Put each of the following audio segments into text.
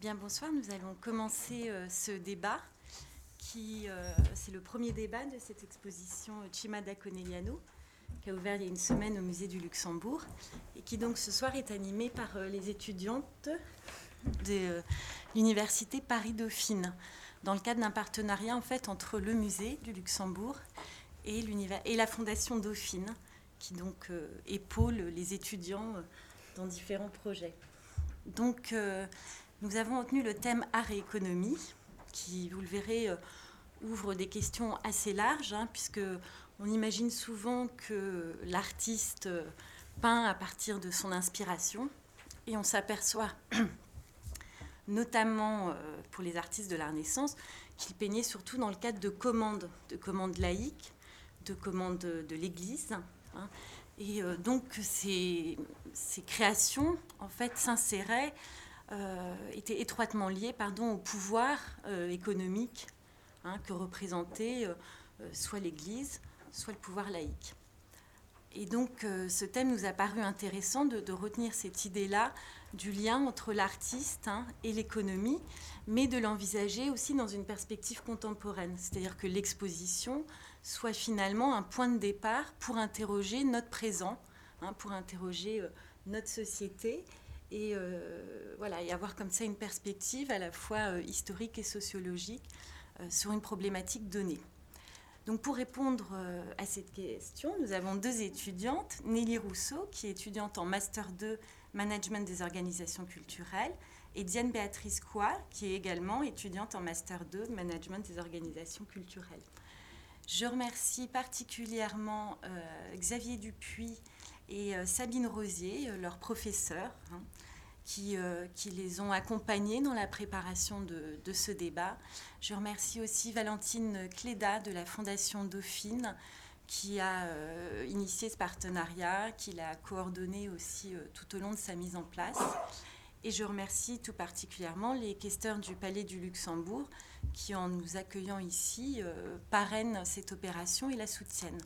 Bien, bonsoir. Nous allons commencer euh, ce débat qui, euh, c'est le premier débat de cette exposition Chimada Conegliano qui a ouvert il y a une semaine au musée du Luxembourg et qui donc ce soir est animé par euh, les étudiantes de l'université Paris-Dauphine dans le cadre d'un partenariat en fait entre le musée du Luxembourg et, et la fondation Dauphine qui donc épaule les étudiants dans différents projets. Donc nous avons retenu le thème art et économie, qui, vous le verrez, euh, ouvre des questions assez larges, hein, puisque on imagine souvent que l'artiste euh, peint à partir de son inspiration, et on s'aperçoit, notamment euh, pour les artistes de la Renaissance, qu'il peignait surtout dans le cadre de commandes, de commandes laïques, de commandes de l'Église. Hein. et donc ces, ces, créations, en fait, s'inséraient était étroitement lié pardon, au pouvoir euh, économique hein, que représentait euh, soit l'Église, soit le pouvoir laïque. Et donc ce thème nous a paru intéressant de, retenir cette idée-là du lien entre l'artiste hein, et l'économie, mais de l'envisager aussi dans une perspective contemporaine, c'est-à-dire que l'exposition soit finalement un point de départ pour interroger notre présent, hein, pour interroger notre société et euh, voilà et avoir comme ça une perspective à la fois euh, historique et sociologique euh, sur une problématique donnée. Donc pour répondre à cette question, nous avons deux étudiantes, Nelly Rousseau, qui est étudiante en Master 2 Management des organisations culturelles, et Diane Béatrice Coy, qui est également étudiante en Master 2 Management des organisations culturelles. Je remercie particulièrement Xavier Dupuis et euh, Sabine Rosier, euh, leur professeur, hein, qui, euh, qui, les ont accompagnés dans la préparation de, de, ce débat. Je remercie aussi Valentine Cléda de la Fondation Dauphine qui a initié ce partenariat, qui l'a coordonné aussi tout au long de sa mise en place. Et je remercie tout particulièrement les questeurs du Palais du Luxembourg qui, en nous accueillant ici, parrainent cette opération et la soutiennent.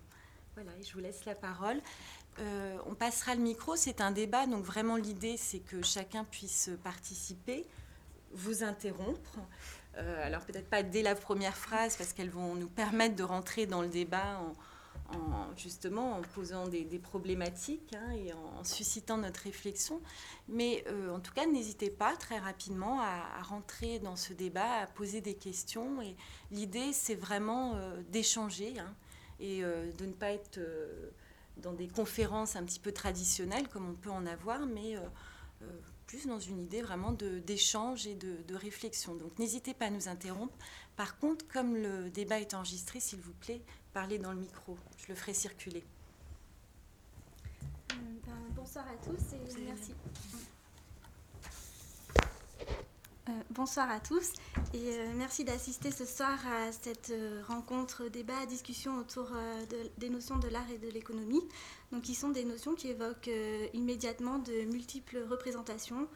Voilà, et je vous laisse la parole. Euh, on passera le micro, c'est un débat, donc vraiment l'idée c'est que chacun puisse participer, vous interrompre. Euh, alors peut-être pas dès la première phrase parce qu'elles vont nous permettre de rentrer dans le débat en, justement en posant des, problématiques hein, et en, suscitant notre réflexion. Mais euh, en tout cas, n'hésitez pas très rapidement à, rentrer dans ce débat, à poser des questions. Et l'idée c'est vraiment d'échanger hein, et de ne pas être dans des conférences un petit peu traditionnelles, comme on peut en avoir, mais euh, euh, plus dans une idée vraiment d'échange et de, de, réflexion. Donc n'hésitez pas à nous interrompre. Par contre, comme le débat est enregistré, s'il vous plaît, parlez dans le micro. Je le ferai circuler. Euh, ben, bonsoir à tous et merci. Euh, bonsoir à tous et euh, merci d'assister ce soir à cette euh, rencontre, débat, discussion autour des notions de l'art et de l'économie, donc qui sont des notions qui évoquent immédiatement de multiples représentations.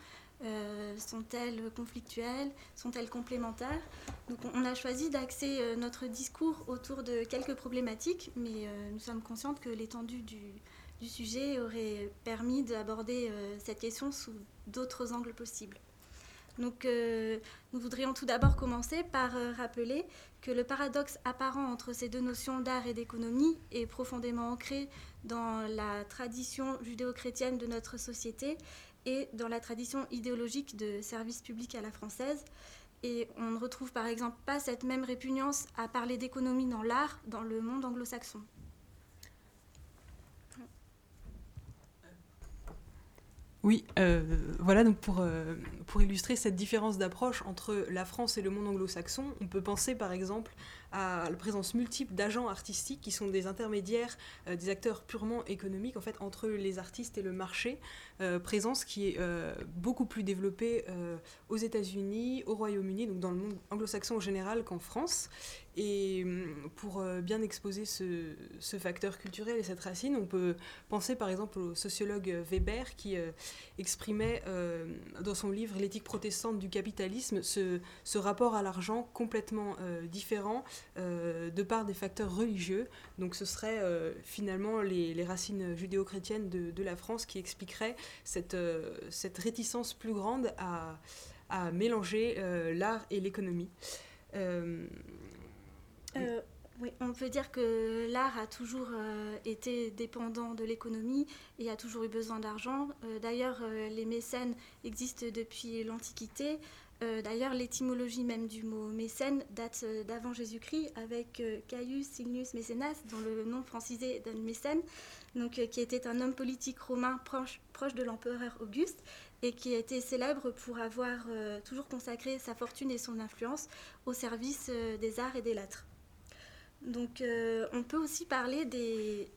sont-elles conflictuelles Sont-elles complémentaires? Donc on a choisi d'axer notre discours autour de quelques problématiques, mais nous sommes conscientes que l'étendue du, du, sujet aurait permis d'aborder cette question sous d'autres angles possibles. Donc, euh, nous voudrions tout d'abord commencer par euh, rappeler que le paradoxe apparent entre ces deux notions d'art et d'économie est profondément ancré dans la tradition judéo-chrétienne de notre société et dans la tradition idéologique de service public à la française. Et on ne retrouve par exemple pas cette même répugnance à parler d'économie dans l'art dans le monde anglo-saxon. Oui, euh, voilà, donc pour, euh, pour illustrer cette différence d'approche entre la France et le monde anglo-saxon, on peut penser par exemple à la présence multiple d'agents artistiques qui sont des intermédiaires, euh, des acteurs purement économiques en fait entre les artistes et le marché, présence qui est beaucoup plus développée aux États-Unis, au Royaume-Uni, donc dans le monde anglo-saxon en général qu'en France. Et hum, pour euh, bien exposer ce, facteur culturel et cette racine, on peut penser par exemple au sociologue Weber qui euh, exprimait euh, dans son livre L'éthique protestante du capitalisme ce, rapport à l'argent complètement différent de par des facteurs religieux. Donc ce serait finalement les, racines judéo-chrétiennes de, la France qui expliqueraient cette, cette réticence plus grande à à mélanger l'art et l'économie. Oui, on peut dire que l'art a toujours euh, été dépendant de l'économie et a toujours eu besoin d'argent. Euh, d'ailleurs, euh, les mécènes existent depuis l'Antiquité. D'ailleurs, l'étymologie même du mot mécène date d'avant Jésus-Christ avec Caius Signius Mécénas, dont le nom francisé donne mécène, donc, qui était un homme politique romain proche, de l'empereur Auguste et qui a été célèbre pour avoir toujours consacré sa fortune et son influence au service des arts et des lettres. Donc euh, on peut aussi parler des,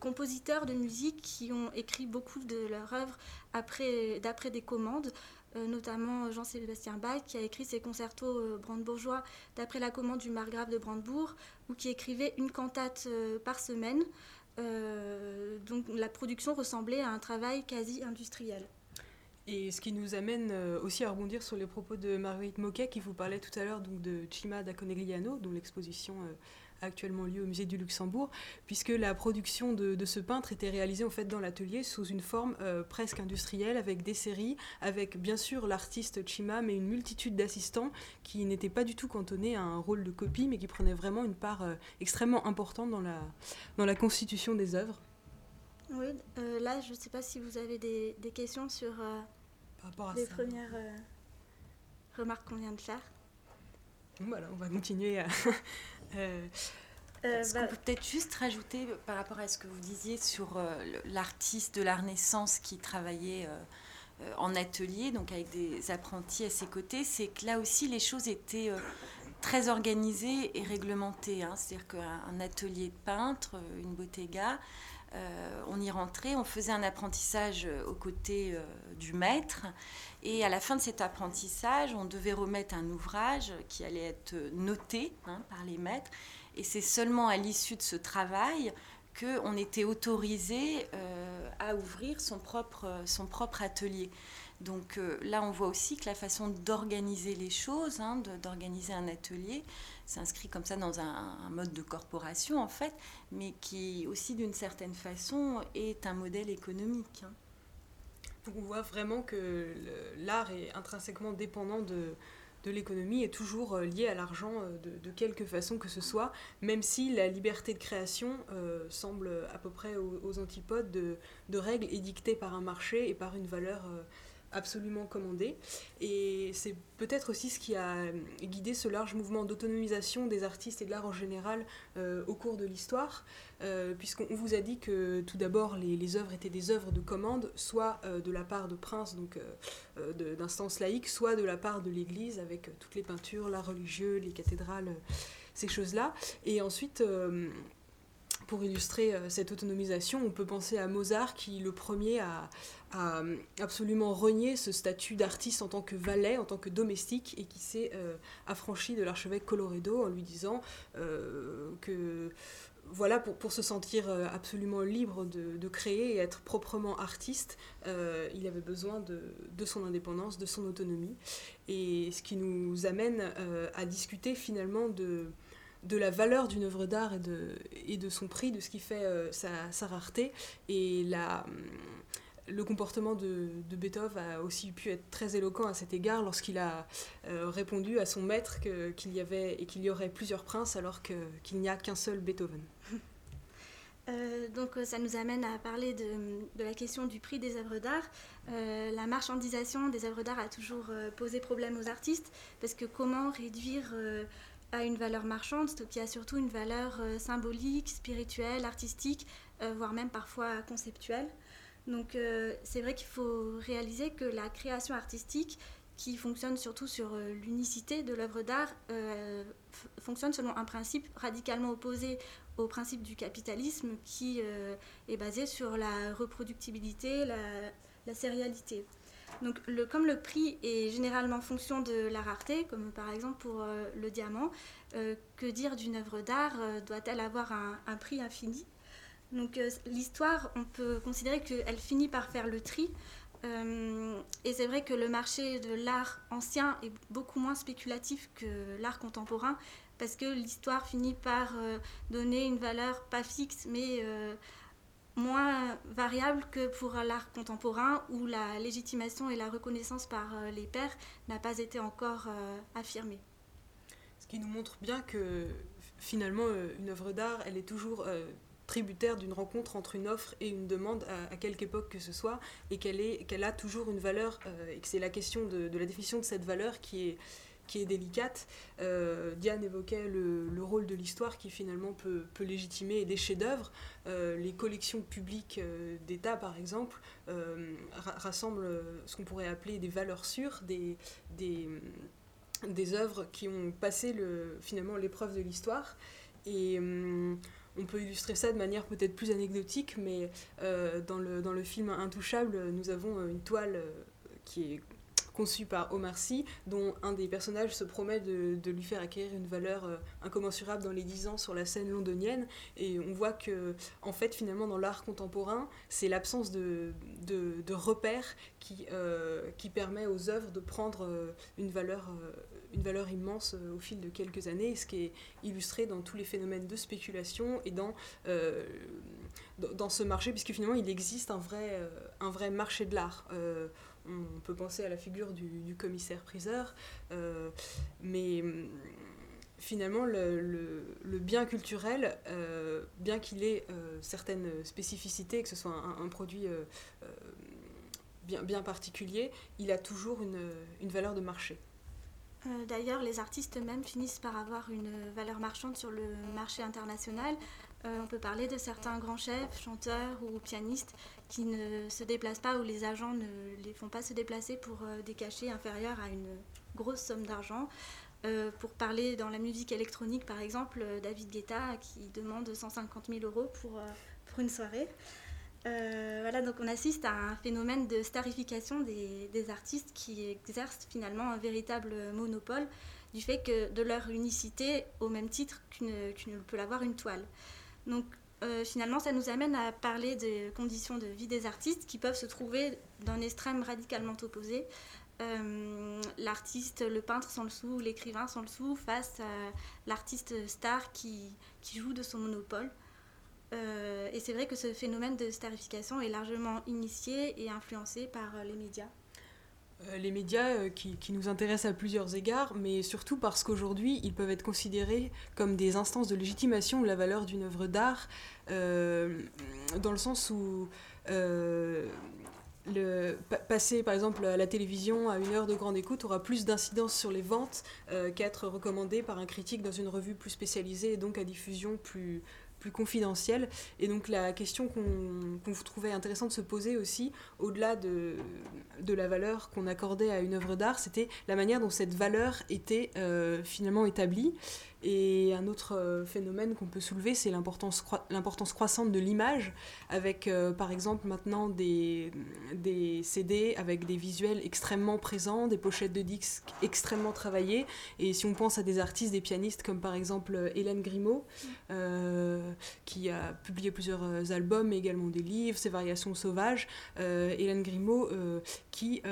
compositeurs de musique qui ont écrit beaucoup de leurs œuvres d'après des commandes, euh, notamment Jean-Sébastien Bach qui a écrit ses concertos euh, brandebourgeois d'après la commande du margrave de Brandebourg, ou qui écrivait une cantate par semaine. donc la production ressemblait à un travail quasi industriel. Et ce qui nous amène aussi à rebondir sur les propos de Marguerite Moquet qui vous parlait tout à l'heure de Cima da Conegliano, dont l'exposition actuellement lieu au musée du Luxembourg, puisque la production de, ce peintre était réalisée en fait dans l'atelier sous une forme euh, presque industrielle, avec des séries, avec bien sûr l'artiste Chima, mais une multitude d'assistants qui n'étaient pas du tout cantonnés à un rôle de copie, mais qui prenaient vraiment une part euh, extrêmement importante dans la, dans la constitution des œuvres. Oui, euh, là, je ne sais pas si vous avez des, questions sur les premières remarques qu'on vient de faire. Voilà, on va continuer à, euh, euh, Est-ce qu'on bah peut peut-être juste rajouter par rapport à ce que vous disiez sur euh, l'artiste de la Renaissance qui travaillait en atelier, donc avec des apprentis à ses côtés, c'est que là aussi les choses étaient très organisées et réglementées. Hein. C'est-à-dire qu'un atelier de peintre, une bottega, on y rentrait, on faisait un apprentissage aux côtés du maître et à la fin de cet apprentissage, on devait remettre un ouvrage qui allait être noté hein, par les maîtres. Et c'est seulement à l'issue de ce travail qu'on était autorisé euh, à ouvrir son propre, son propre atelier. Donc euh, là, on voit aussi que la façon d'organiser les choses, hein, d'organiser un atelier, s'inscrit comme ça dans un, mode de corporation en fait, mais qui aussi d'une certaine façon est un modèle économique. Hein. Donc on voit vraiment que l'art est intrinsèquement dépendant de, l'économie et toujours euh, lié à l'argent euh, de, quelque façon que ce soit, même si la liberté de création semble à peu près aux, antipodes de, de, règles édictées par un marché et par une valeur absolument commandé. Et c'est peut-être aussi ce qui a guidé ce large mouvement d'autonomisation des artistes et de l'art en général euh, au cours de l'histoire, euh, puisqu'on vous a dit que tout d'abord les, œuvres étaient des œuvres de commande, soit euh, de la part de princes, donc d'instances laïques, soit de la part de l'Église, avec toutes les peintures, l'art religieux, les cathédrales, ces choses-là. Et ensuite pour illustrer cette autonomisation, on peut penser à Mozart qui, le premier, a, a euh, absolument renié ce statut d'artiste en tant que valet, en tant que domestique, et qui s'est euh, affranchi de l'archevêque Coloredo en lui disant euh, que voilà, pour, se sentir absolument libre de, créer et être proprement artiste, il avait besoin de, son indépendance, de son autonomie. Et ce qui nous amène à discuter finalement de, la valeur d'une œuvre d'art et de, et de son prix, de ce qui fait sa, sa, rareté, et la le comportement de, Beethoven a aussi pu être très éloquent à cet égard lorsqu'il a euh, répondu à son maître qu'il y avait et qu'il y aurait plusieurs princes alors qu'il n'y a qu'un seul Beethoven. Euh, donc ça nous amène à parler de, la question du prix des œuvres d'art. Euh, la marchandisation des œuvres d'art a toujours posé problème aux artistes parce que comment réduire à une valeur marchande qui a surtout une valeur symbolique, spirituelle, artistique, voire même parfois conceptuelle? Donc euh, c'est vrai qu'il faut réaliser que la création artistique, qui fonctionne surtout sur euh, l'unicité de l'œuvre d'art, euh, fonctionne selon un principe radicalement opposé au principe du capitalisme qui est basé sur la reproductibilité, la, la sérialité. Donc, comme le prix est généralement fonction de la rareté, comme par exemple pour le diamant, que dire d'une œuvre d'art Doit-elle avoir un, prix infini? Donc euh, l'histoire, on peut considérer qu'elle finit par faire le tri. Euh, et c'est vrai que le marché de l'art ancien est beaucoup moins spéculatif que l'art contemporain, parce que l'histoire finit par euh, donner une valeur pas fixe, mais moins variable que pour l'art contemporain où la légitimation et la reconnaissance par les pairs n'a pas été encore affirmée. Ce qui nous montre bien que finalement une œuvre d'art, elle est toujours tributaire d'une rencontre entre une offre et une demande à, quelque époque que ce soit, et qu'elle qu'elle a toujours une valeur, et que c'est la question de, la définition de cette valeur qui est, qui est délicate. Euh, Diane évoquait le, rôle de l'histoire qui finalement peut, peut légitimer des chefs-d'œuvre. Euh, les collections publiques euh, d'État, par exemple, rassemblent ce qu'on pourrait appeler des valeurs sûres, des, des, des œuvres qui ont passé le, finalement l'épreuve de l'histoire. Et on peut illustrer ça de manière peut-être plus anecdotique, mais dans, le, dans le film Intouchable, nous avons une toile qui est conçu par Omar Sy, dont un des personnages se promet de, lui faire acquérir une valeur euh, incommensurable dans les dix ans sur la scène londonienne. Et on voit que, en fait, finalement, dans l'art contemporain, c'est l'absence de, de, repères qui, euh, qui permet aux œuvres de prendre euh, une valeur, immense au fil de quelques années, ce qui est illustré dans tous les phénomènes de spéculation et dans, ce marché, puisque finalement, il existe un vrai marché de l'art on peut penser à la figure du, commissaire-priseur, euh, mais hum, finalement, le, bien culturel, euh, bien qu'il ait euh, certaines spécificités, que ce soit un, produit bien, bien, particulier, il a toujours une, valeur de marché. D'ailleurs, les artistes eux-mêmes finissent par avoir une valeur marchande sur le marché international. On peut parler de certains grands chefs, chanteurs ou pianistes qui ne se déplacent pas ou les agents ne les font pas se déplacer pour euh, des cachets inférieurs à une grosse somme d'argent. Euh, pour parler dans la musique électronique, par exemple, euh, David Guetta qui demande 150 000 euros pour, pour une soirée. voilà, donc on assiste à un phénomène de starification des, artistes qui exercent finalement un véritable monopole du fait que de leur unicité au même titre qu'une peut l'avoir une toile. Donc euh, finalement, ça nous amène à parler des conditions de vie des artistes qui peuvent se trouver d'un extrême radicalement opposé. Euh, l'artiste, le peintre sans le sou, l'écrivain sans le sou, face à l'artiste star qui, joue de son monopole. Euh, et c'est vrai que ce phénomène de starification est largement initié et influencé par les médias. Euh, les médias euh, qui, nous intéressent à plusieurs égards, mais surtout parce qu'aujourd'hui, ils peuvent être considérés comme des instances de légitimation de la valeur d'une œuvre d'art, euh, dans le sens où passer par exemple à la télévision à une heure de grande écoute aura plus d'incidence sur les ventes qu'être recommandé par un critique dans une revue plus spécialisée et donc à diffusion plus, plus confidentielle. Et donc la question qu'on trouvait intéressant de se poser aussi, au-delà de, de la valeur qu'on accordait à une œuvre d'art, c'était la manière dont cette valeur était euh, finalement établie. Et un autre euh, phénomène qu'on peut soulever, c'est l'importance, croissante de l'image, avec euh, par exemple maintenant des, des CD avec des visuels extrêmement présents, des pochettes de disques extrêmement travaillées. Et si on pense à des artistes, des pianistes comme par exemple Hélène Grimaud, euh, qui a publié plusieurs albums, mais également des livres, ses variations sauvages, Hélène Grimaud qui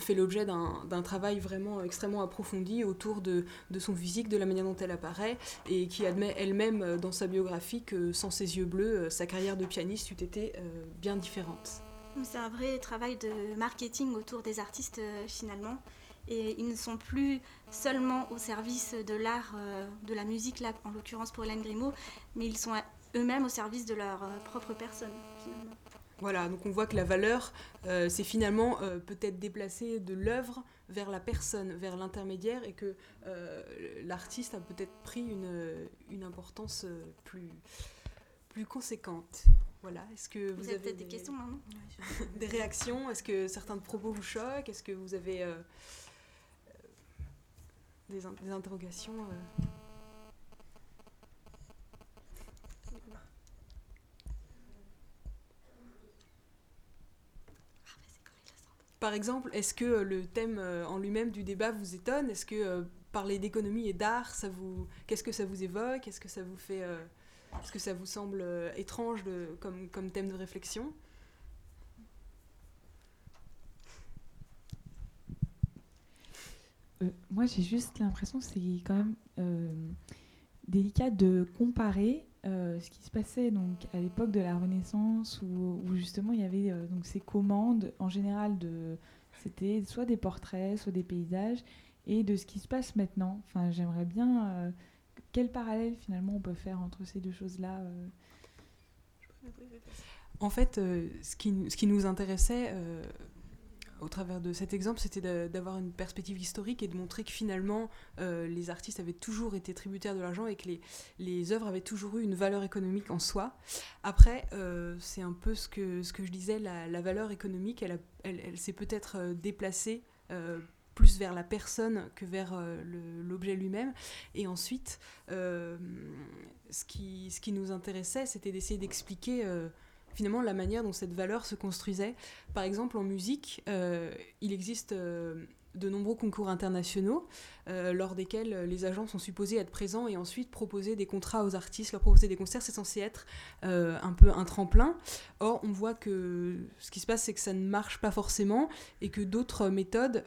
fait l'objet d'un travail vraiment extrêmement approfondi autour de, son physique, de la manière dont elle apparaît, et qui admet elle-même euh, dans sa biographie que sans ses yeux bleus, euh, sa carrière de pianiste eût été euh, bien différente. C'est un vrai travail de marketing autour des artistes finalement, et ils ne sont plus seulement au service de l'art, de la musique, là en l'occurrence pour Hélène Grimaud, mais ils sont eux-mêmes au service de leur propre personne finalement. Voilà, donc on voit que la valeur, euh, c'est finalement euh, peut-être déplacer de l'œuvre vers la personne, vers l'intermédiaire, et que euh, l'artiste a peut-être pris une, importance plus, plus conséquente. Voilà. Est-ce que vous, avez, des, questions maintenant? Des réactions? Est-ce que certains propos vous choquent? Est-ce que vous avez des, des, interrogations Par exemple, est-ce que euh, le thème euh, en lui-même du débat vous étonne? Est-ce que euh, parler d'économie et d'art, ça vous, qu'est-ce que ça vous évoque? Est-ce que ça vous fait, est-ce que ça vous semble étrange de, comme, comme thème de réflexion? Moi, j'ai juste l'impression que c'est quand même délicat de comparer ce qui se passait donc à l'époque de la Renaissance où, justement il y avait donc ces commandes en général de c'était soit des portraits soit des paysages et de ce qui se passe maintenant. Enfin j'aimerais bien quel parallèle finalement on peut faire entre ces deux choses là en fait ce, qui, ce qui nous intéressait au travers de cet exemple, c'était d'avoir une perspective historique et de montrer que finalement, euh, les artistes avaient toujours été tributaires de l'argent et que les, œuvres avaient toujours eu une valeur économique en soi. Après, euh, c'est un peu ce que, je disais, la, valeur économique, elle, s'est peut-être euh, déplacée plus vers la personne que vers l'objet lui-même. Et ensuite, ce qui nous intéressait, c'était d'essayer d'expliquer finalement la manière dont cette valeur se construisait. Par exemple, en musique, euh, il existe euh, de nombreux concours internationaux euh, lors desquels euh, les agents sont supposés être présents et ensuite proposer des contrats aux artistes, leur proposer des concerts, c'est censé être euh, un peu un tremplin. Or, on voit que ce qui se passe, c'est que ça ne marche pas forcément et que d'autres méthodes,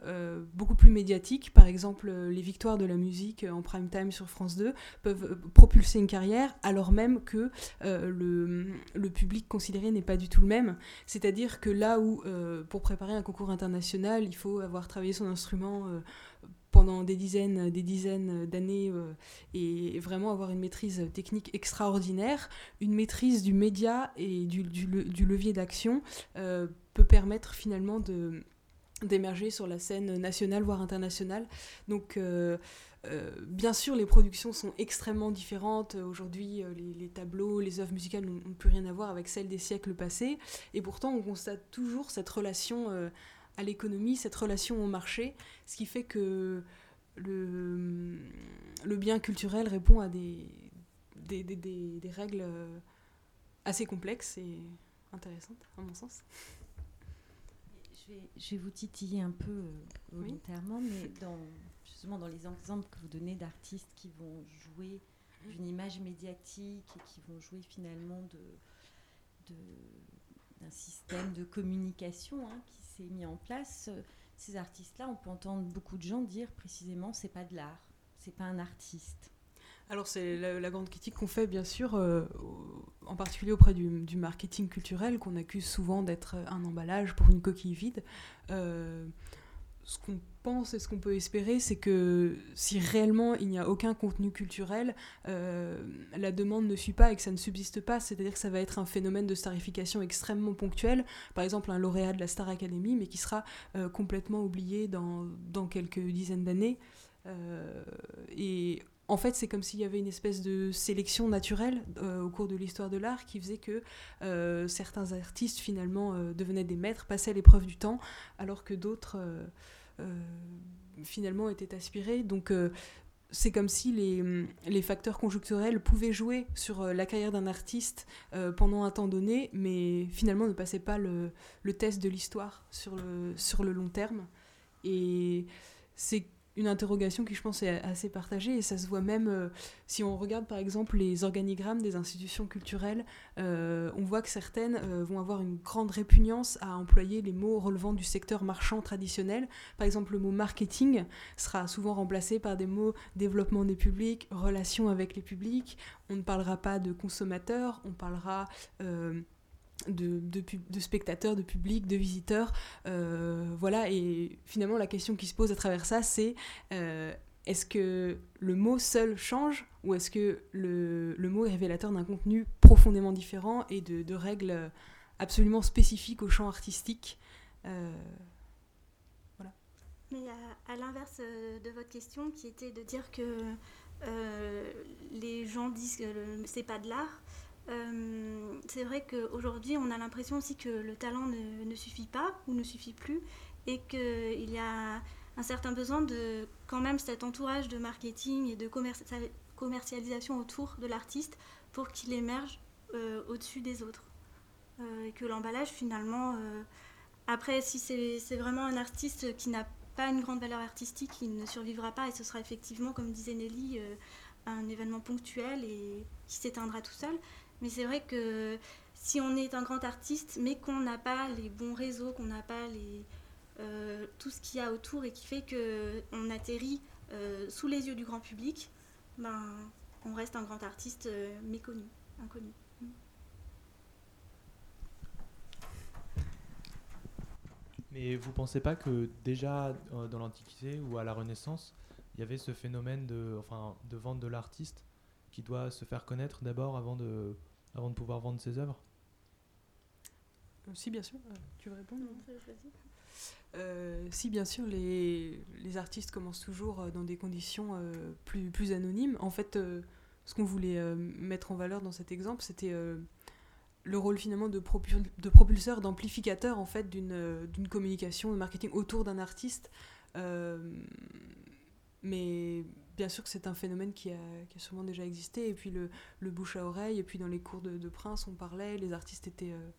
beaucoup plus médiatiques, par exemple les victoires de la musique en prime time sur France 2, peuvent propulser une carrière alors même que le, le, public considéré n'est pas du tout le même. C'est-à-dire que là où, pour préparer un concours international, il faut avoir travaillé son instrument pendant des dizaines, des dizaines d'années euh, et vraiment avoir une maîtrise technique extraordinaire, une maîtrise du média et du, levier d'action euh, peut permettre finalement d'émerger sur la scène nationale voire internationale. Donc euh, bien sûr, les productions sont extrêmement différentes. Aujourd'hui, les, les, tableaux, les œuvres musicales n'ont plus rien à voir avec celles des siècles passés. Et pourtant, on constate toujours cette relation à l'économie, cette relation au marché, ce qui fait que le, le bien culturel répond à des, des, des, des, règles assez complexes et intéressantes, à mon sens. Je vais, je vais vous titiller un peu euh, volontairement, mais dans, justement dans les exemples que vous donnez d'artistes qui vont jouer d'une image médiatique et qui vont jouer finalement de, de d'un système de communication hein, qui mis en place, euh, ces artistes-là, on peut entendre beaucoup de gens dire précisément c'est pas de l'art, c'est pas un artiste. Alors c'est la, grande critique qu'on fait bien sûr, euh, en particulier auprès du, marketing culturel, qu'on accuse souvent d'être un emballage pour une coquille vide. Euh, ce qu'on pense et ce qu'on peut espérer, c'est que si réellement il n'y a aucun contenu culturel, euh, la demande ne suit pas et que ça ne subsiste pas, c'est-à-dire que ça va être un phénomène de starification extrêmement ponctuel, par exemple un lauréat de la Star Academy, mais qui sera euh, complètement oublié dans, quelques dizaines d'années. Euh, et en fait, c'est comme s'il y avait une espèce de sélection naturelle au cours de l'histoire de l'art qui faisait que certains artistes finalement devenaient des maîtres, passaient l'épreuve du temps, alors que d'autres finalement était aspiré. Donc euh, c'est comme si les, les, facteurs conjoncturels pouvaient jouer sur euh, la carrière d'un artiste pendant un temps donné, mais finalement ne passaient pas le, le test de l'histoire sur le, sur le long terme. Et c'est une interrogation qui, je pense, est assez partagée. Et ça se voit même euh, si on regarde, par exemple, les organigrammes des institutions culturelles. Euh, on voit que certaines euh, vont avoir une grande répugnance à employer les mots relevant du secteur marchand traditionnel. Par exemple, le mot marketing sera souvent remplacé par des mots développement des publics, relation avec les publics. On ne parlera pas de consommateurs, on parlera de, de, spectateurs, de public, de visiteurs. Euh, voilà, et finalement, la question qui se pose à travers ça, c'est euh, est-ce que le mot seul change ou est-ce que le, le, mot est révélateur d'un contenu profondément différent et de, de, règles absolument spécifiques au champ artistique euh, voilà. Mais à, à l'inverse de votre question, qui était de dire que les gens disent que c'est pas de l'art, euh, c'est vrai qu'aujourd'hui, on a l'impression aussi que le talent ne, suffit pas ou ne suffit plus et qu'il y a un certain besoin de quand même cet entourage de marketing et de commercialisation autour de l'artiste pour qu'il émerge euh, au-dessus des autres. Euh, et que l'emballage, finalement, après, si c'est vraiment un artiste qui n'a pas une grande valeur artistique, il ne survivra pas et ce sera effectivement, comme disait Nelly, un événement ponctuel et qui s'éteindra tout seul. Mais c'est vrai que si on est un grand artiste, mais qu'on n'a pas les bons réseaux, qu'on n'a pas euh, tout ce qu'il y a autour et qui fait qu'on atterrit euh, sous les yeux du grand public, ben, on reste un grand artiste euh, méconnu. inconnus. Mais vous pensez pas que déjà dans l'Antiquité ou à la Renaissance, il y avait ce phénomène de, enfin, de vente de l'artiste qui doit se faire connaître d'abord avant de, avant de pouvoir vendre ses œuvres euh, Si, bien sûr. Euh, tu veux répondre si, bien sûr, les, les, artistes commencent toujours dans des conditions plus, plus anonymes. En fait, ce qu'on voulait mettre en valeur dans cet exemple, c'était le rôle finalement de, de propulseur, d'amplificateur en fait d'une communication, de marketing autour d'un artiste. Euh, mais bien sûr que c'est un phénomène qui a, qui sûrement déjà existé. Et puis le, bouche à oreille, et puis dans les cours de, Prince, on parlait, les artistes étaient euh,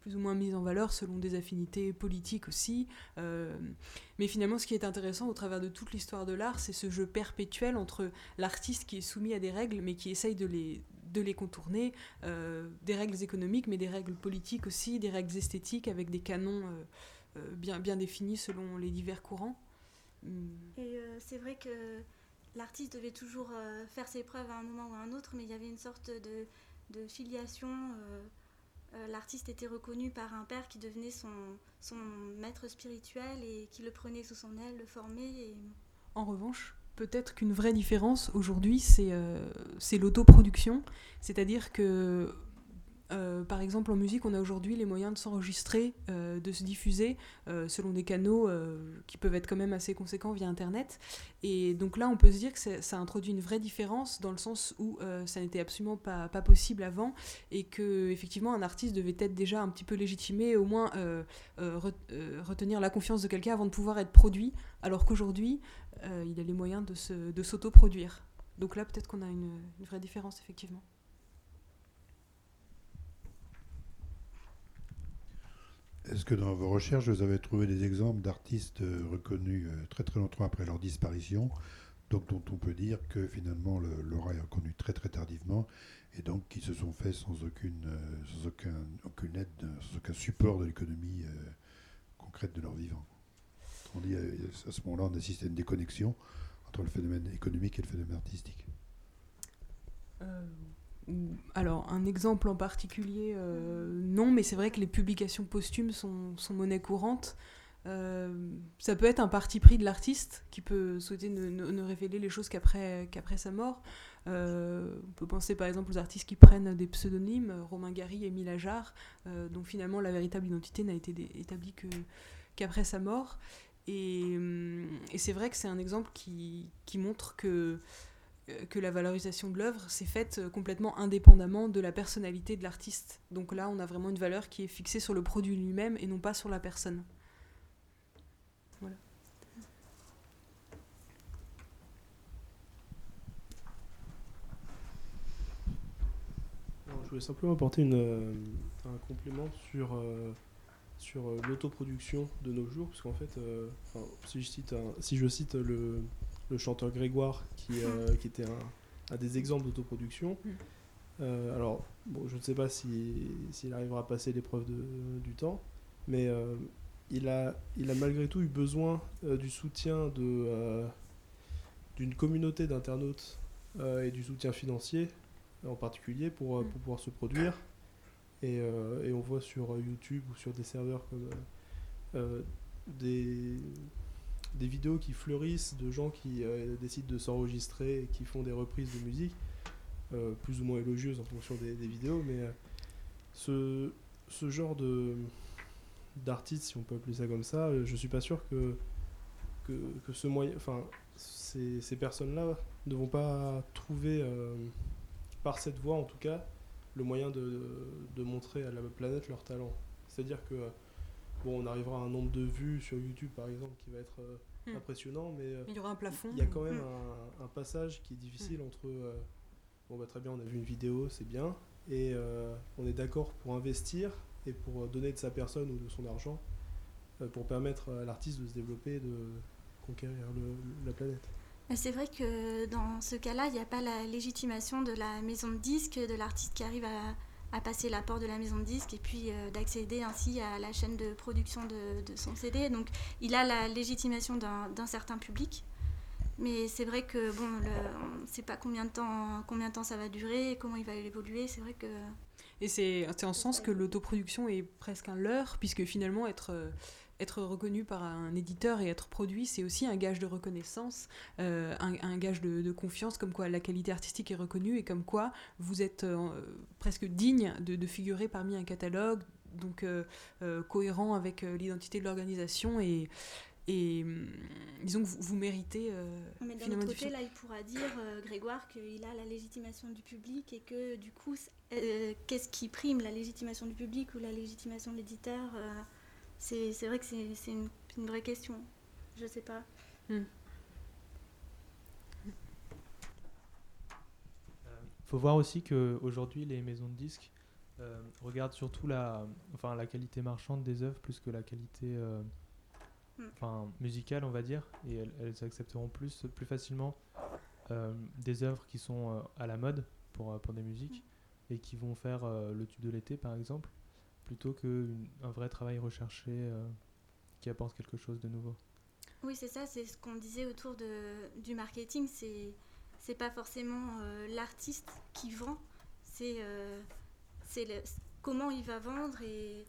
plus ou moins mis en valeur selon des affinités politiques aussi. Euh, mais finalement, ce qui est intéressant au travers de toute l'histoire de l'art, c'est ce jeu perpétuel entre l'artiste qui est soumis à des règles, mais qui essaye de les, contourner, euh, des règles économiques, mais des règles politiques aussi, des règles esthétiques avec des canons bien, bien définis selon les divers courants. Hmm. Et c'est vrai que l'artiste devait toujours faire ses preuves à un moment ou à un autre, mais il y avait une sorte de, filiation. l'artiste était reconnu par un père qui devenait son, maître spirituel et qui le prenait sous son aile, le formait. En revanche, peut-être qu'une vraie différence aujourd'hui, c'est euh, l'autoproduction. C'est-à-dire que, euh, par exemple, en musique, on a aujourd'hui les moyens de s'enregistrer, euh, de se diffuser selon des canaux qui peuvent être quand même assez conséquents via Internet. Et donc là, on peut se dire que ça introduit une vraie différence dans le sens où ça n'était absolument pas, possible avant et que effectivement un artiste devait être déjà un petit peu légitimé, au moins retenir la confiance de quelqu'un avant de pouvoir être produit. Alors qu'aujourd'hui, euh, il a les moyens de s'autoproduire. Donc là, peut-être qu'on a une, vraie différence, effectivement. Est-ce que dans vos recherches, vous avez trouvé des exemples d'artistes euh, reconnus euh, très très longtemps après leur disparition, donc dont on peut dire que finalement leur est reconnu très très tardivement, et donc qui se sont faits sans aucune, sans aucun, aucune aide, sans aucun support de l'économie concrète de leur vivant? On dit, euh, à ce moment-là, on assiste à une déconnexion entre le phénomène économique et le phénomène artistique. Euh, alors, un exemple en particulier, euh, non, mais c'est vrai que les publications posthumes sont, monnaie courante. ça peut être un parti pris de l'artiste qui peut souhaiter ne, révéler les choses qu'après qu'après sa mort. on peut penser par exemple aux artistes qui prennent des pseudonymes, Romain Gary et Émile Ajar, dont finalement la véritable identité n'a été établie qu'après sa mort. Hum, et, c'est vrai que c'est un exemple qui, montre que, euh, que la valorisation de l'œuvre s'est faite euh, complètement indépendamment de la personnalité de l'artiste. Donc là, on a vraiment une valeur qui est fixée sur le produit lui-même et non pas sur la personne. Voilà. je voulais simplement apporter euh, un complément sur euh, l'autoproduction de nos jours, parce qu'en fait, euh, si, je cite, si je cite le, le chanteur Grégoire, qui, euh, qui était un, des exemples d'autoproduction, mm. alors bon, je ne sais pas s'il si, arrivera à passer l'épreuve du temps, mais il, a, il a malgré tout eu besoin du soutien de d'une communauté d'internautes et du soutien financier en particulier pour, mm. pour pouvoir se produire. Euh, et, on voit sur euh, YouTube ou sur des serveurs comme euh, des, des vidéos qui fleurissent de gens qui décident de s'enregistrer et qui font des reprises de musique, plus ou moins élogieuses en fonction des, vidéos, mais ce, ce genre de d'artistes, si on peut appeler ça comme ça, je suis pas sûr que, que, que ce moyen, enfin, ces, ces personnes-là ne vont pas trouver, par cette voie en tout cas, le moyen de, de, montrer à la planète leur talent. C'est-à-dire que bon, on arrivera à un nombre de vues sur YouTube par exemple qui va être euh, hmm. impressionnant, mais euh, il y aura un plafond. Il y a quand même hmm. un, un, passage qui est difficile hmm. entre euh, bon bah très bien, on a vu une vidéo, c'est bien, et on est d'accord pour investir et pour donner de sa personne ou de son argent pour permettre à l'artiste de se développer, de conquérir le, la planète. C'est vrai que dans ce cas-là, il n'y a pas la légitimation de la maison de disque, de l'artiste qui arrive à, passer la porte de la maison de disque et puis euh, d'accéder ainsi à la chaîne de production de, son CD. Donc il a la légitimation d'un certain public. Mais c'est vrai que bon, on ne sait pas combien de temps, combien de temps ça va durer, comment il va évoluer. C'est vrai que. Et c'est en sens que l'autoproduction est presque un leurre, puisque finalement être être reconnu par un éditeur et être produit, c'est aussi un gage de reconnaissance, euh, un, gage de, confiance, comme quoi la qualité artistique est reconnue et comme quoi vous êtes euh, presque digne de, figurer parmi un catalogue, donc euh, cohérent avec l'identité de l'organisation et, et hum, disons que vous, méritez. Mais d'un autre côté, là, il pourra dire, Grégoire, qu'il a la légitimation du public et que du coup, qu'est-ce qui prime, la légitimation du public ou la légitimation de l'éditeur c'est vrai que c'est une, une, vraie question. Je sais pas. Il hmm. euh, faut voir aussi qu'aujourd'hui, les maisons de disques euh, regardent surtout la, enfin, la qualité marchande des œuvres plus que la qualité euh, hmm. enfin, musicale, on va dire. Et elles, elles accepteront plus, plus facilement des œuvres qui sont à la mode pour, pour des musiques hmm. et qui vont faire le tube de l'été, par exemple plutôt qu'un vrai travail recherché euh, qui apporte quelque chose de nouveau. Oui, c'est ça, c'est ce qu'on disait autour de, du marketing, c'est c'est pas forcément euh, l'artiste qui vend, c'est euh, c'est comment il va vendre et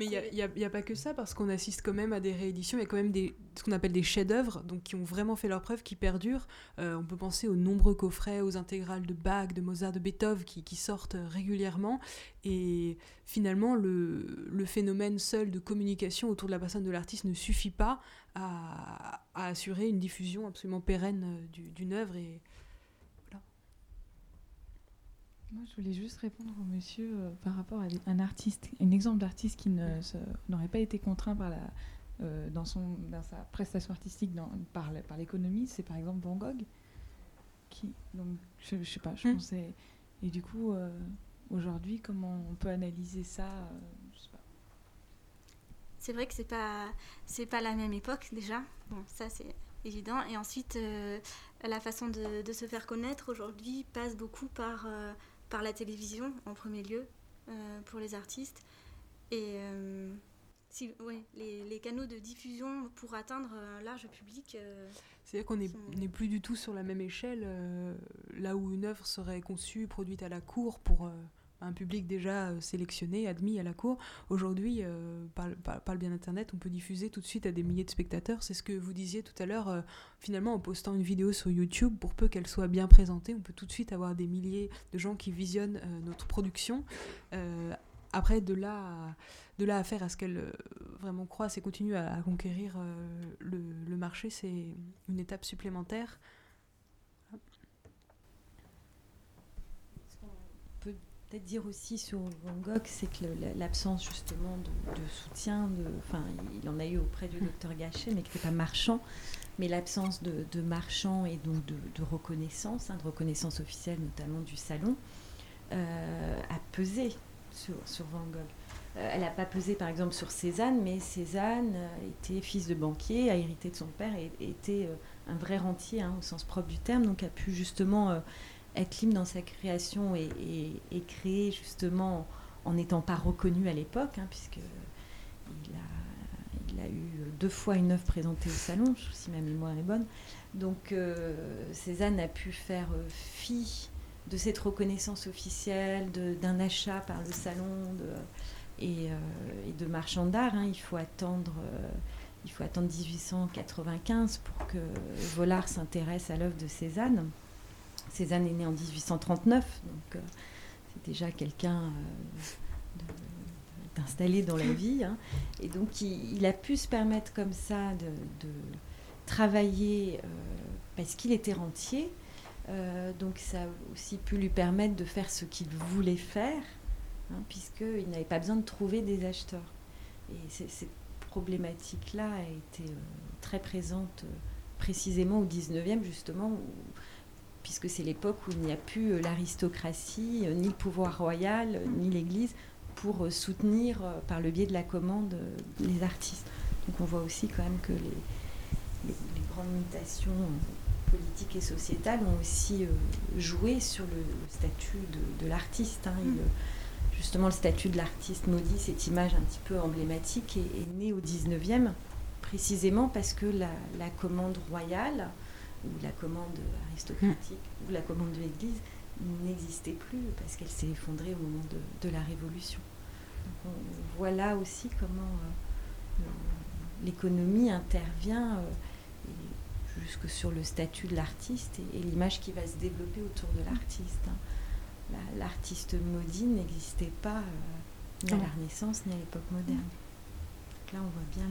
mais il n'y a, a, pas que ça, parce qu'on assiste quand même à des rééditions, il y a quand même des, ce qu'on appelle des chefs-d'œuvre, donc qui ont vraiment fait leur preuve, qui perdurent. Euh, on peut penser aux nombreux coffrets, aux intégrales de Bach, de Mozart, de Beethoven, qui, qui sortent régulièrement. Et finalement, le, le, phénomène seul de communication autour de la personne de l'artiste ne suffit pas à, à, assurer une diffusion absolument pérenne euh, d'une œuvre. Et, moi, je voulais juste répondre au monsieur euh, par rapport à un artiste, un exemple d'artiste qui n'aurait pas été contraint par la, euh, dans, son, dans sa prestation artistique dans, par, par l'économie, c'est par exemple Van Gogh. Qui, donc, je, sais pas, je hmm. pensais. Et du coup, euh, aujourd'hui, comment on peut analyser ça C'est vrai que c'est pas c'est pas la même époque déjà. Bon, ça c'est évident. Et ensuite, la façon de, de, se faire connaître aujourd'hui passe beaucoup par par la télévision en premier lieu euh, pour les artistes. Et euh, si, ouais, les, les, canaux de diffusion pour atteindre un large public. Euh, C'est-à-dire qu'on n'est plus du tout sur la même échelle, là où une œuvre serait conçue, produite à la cour pour un public déjà euh, sélectionné, admis à la cour. Aujourd'hui, euh, par, le bien Internet, on peut diffuser tout de suite à des milliers de spectateurs. C'est ce que vous disiez tout à l'heure. Euh, finalement, en postant une vidéo sur YouTube, pour peu qu'elle soit bien présentée, on peut tout de suite avoir des milliers de gens qui visionnent notre production. après, de là, à, de là à faire à ce qu'elle vraiment croisse et continue à, conquérir le marché, c'est une étape supplémentaire. Peut-être dire aussi sur Van Gogh, c'est que l'absence justement de, soutien, de, enfin, il en a eu auprès du docteur Gachet, mais qui n'était pas marchand, mais l'absence de, de marchand et donc de, reconnaissance, hein, de reconnaissance officielle notamment du salon, euh, a pesé sur, sur Van Gogh. Euh, elle n'a pas pesé par exemple sur Cézanne, mais Cézanne euh, était fils de banquier, a hérité de son père et, était un vrai rentier hein, au sens propre du terme, donc a pu justement être libre dans sa création et, et, créer justement en n'étant pas reconnu à l'époque, hein, puisque il a, eu deux fois une œuvre présentée au salon, si ma mémoire est bonne. Donc euh, Cézanne a pu faire euh, fi de cette reconnaissance officielle, d'un achat par le salon euh, et, de marchand d'art. Hein. il faut attendre. il faut attendre 1895 pour que Vollard s'intéresse à l'œuvre de Cézanne. Cézanne est né en 1839, donc euh, c'est déjà quelqu'un euh, d'installé dans la vie. Hein. Et donc il, a pu se permettre comme ça de, travailler euh, parce qu'il était rentier. donc ça a aussi pu lui permettre de faire ce qu'il voulait faire, hein, puisqu'il n'avait pas besoin de trouver des acheteurs. Et cette problématique-là a été très présente précisément au 19e, justement, où puisque c'est l'époque où il n'y a plus euh, l'aristocratie, euh, ni le pouvoir royal, euh, ni l'Église, pour soutenir par le biais de la commande les artistes. Donc on voit aussi quand même que les, grandes mutations politiques et sociétales ont aussi joué sur le, statut de, l'artiste. Hein. justement, le statut de l'artiste maudit, cette image un petit peu emblématique, est, est née au 19e, précisément parce que la, la commande royale où la commande aristocratique ou la commande de l'Église n'existait plus parce qu'elle s'est effondrée au moment de, la Révolution. on voit là aussi comment l'économie intervient jusque sur le statut de l'artiste et, l'image qui va se développer autour de l'artiste. Hein. L'artiste maudit n'existait pas euh, ni à la Renaissance ni à l'époque moderne. Donc là, on voit bien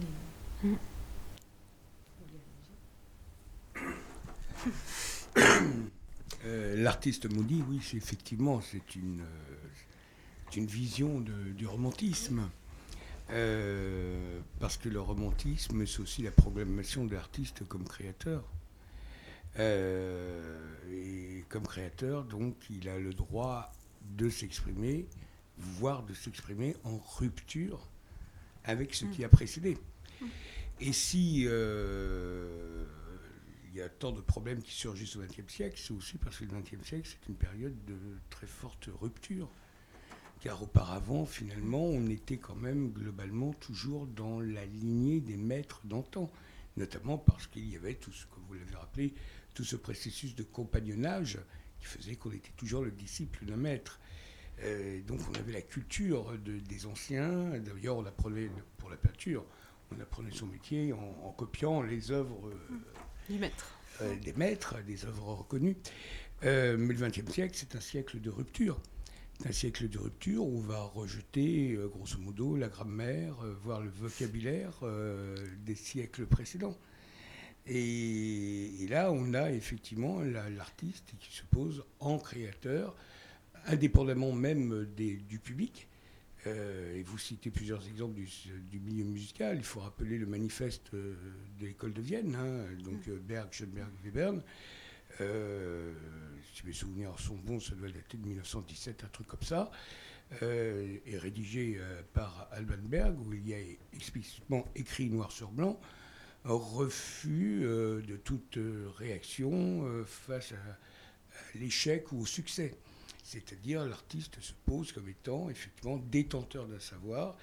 les. Euh, l'artiste maudit, oui, c'est effectivement, c'est une, vision du romantisme. Euh, parce que le romantisme, c'est aussi la programmation de l'artiste comme créateur. Euh, et comme créateur, donc, il a le droit de s'exprimer, voire de s'exprimer en rupture avec ce qui a précédé. Et si euh, il y a tant de problèmes qui surgissent au XXe siècle, c'est aussi parce que le XXe siècle, c'est une période de très forte rupture. Car auparavant, finalement, on était quand même globalement toujours dans la lignée des maîtres d'antan, notamment parce qu'il y avait tout ce que vous l'avez rappelé, tout ce processus de compagnonnage qui faisait qu'on était toujours le disciple d'un maître. Euh, donc on avait la culture des anciens, d'ailleurs on apprenait pour la peinture, on apprenait son métier en, copiant les œuvres des maîtres, euh, des, maîtres des œuvres reconnues. Euh, mais le XXe siècle, c'est un siècle de rupture un siècle de rupture où on va rejeter, euh, grosso modo, la grammaire, euh, voire le vocabulaire euh, des siècles précédents. Et, là, on a effectivement l'artiste qui se pose en créateur, indépendamment même du public. Et vous citez plusieurs exemples du, milieu musical. Il faut rappeler le manifeste de l'école de Vienne, hein, donc Berg, Schoenberg, Webern. Euh, si mes souvenirs sont bons, ça doit dater de 1917, un truc comme ça, euh, est rédigé euh, par Alban Berg, où il y a explicitement écrit noir sur blanc refus de toute réaction face à, l'échec ou au succès. C'est-à-dire l'artiste se pose comme étant effectivement détenteur d'un savoir,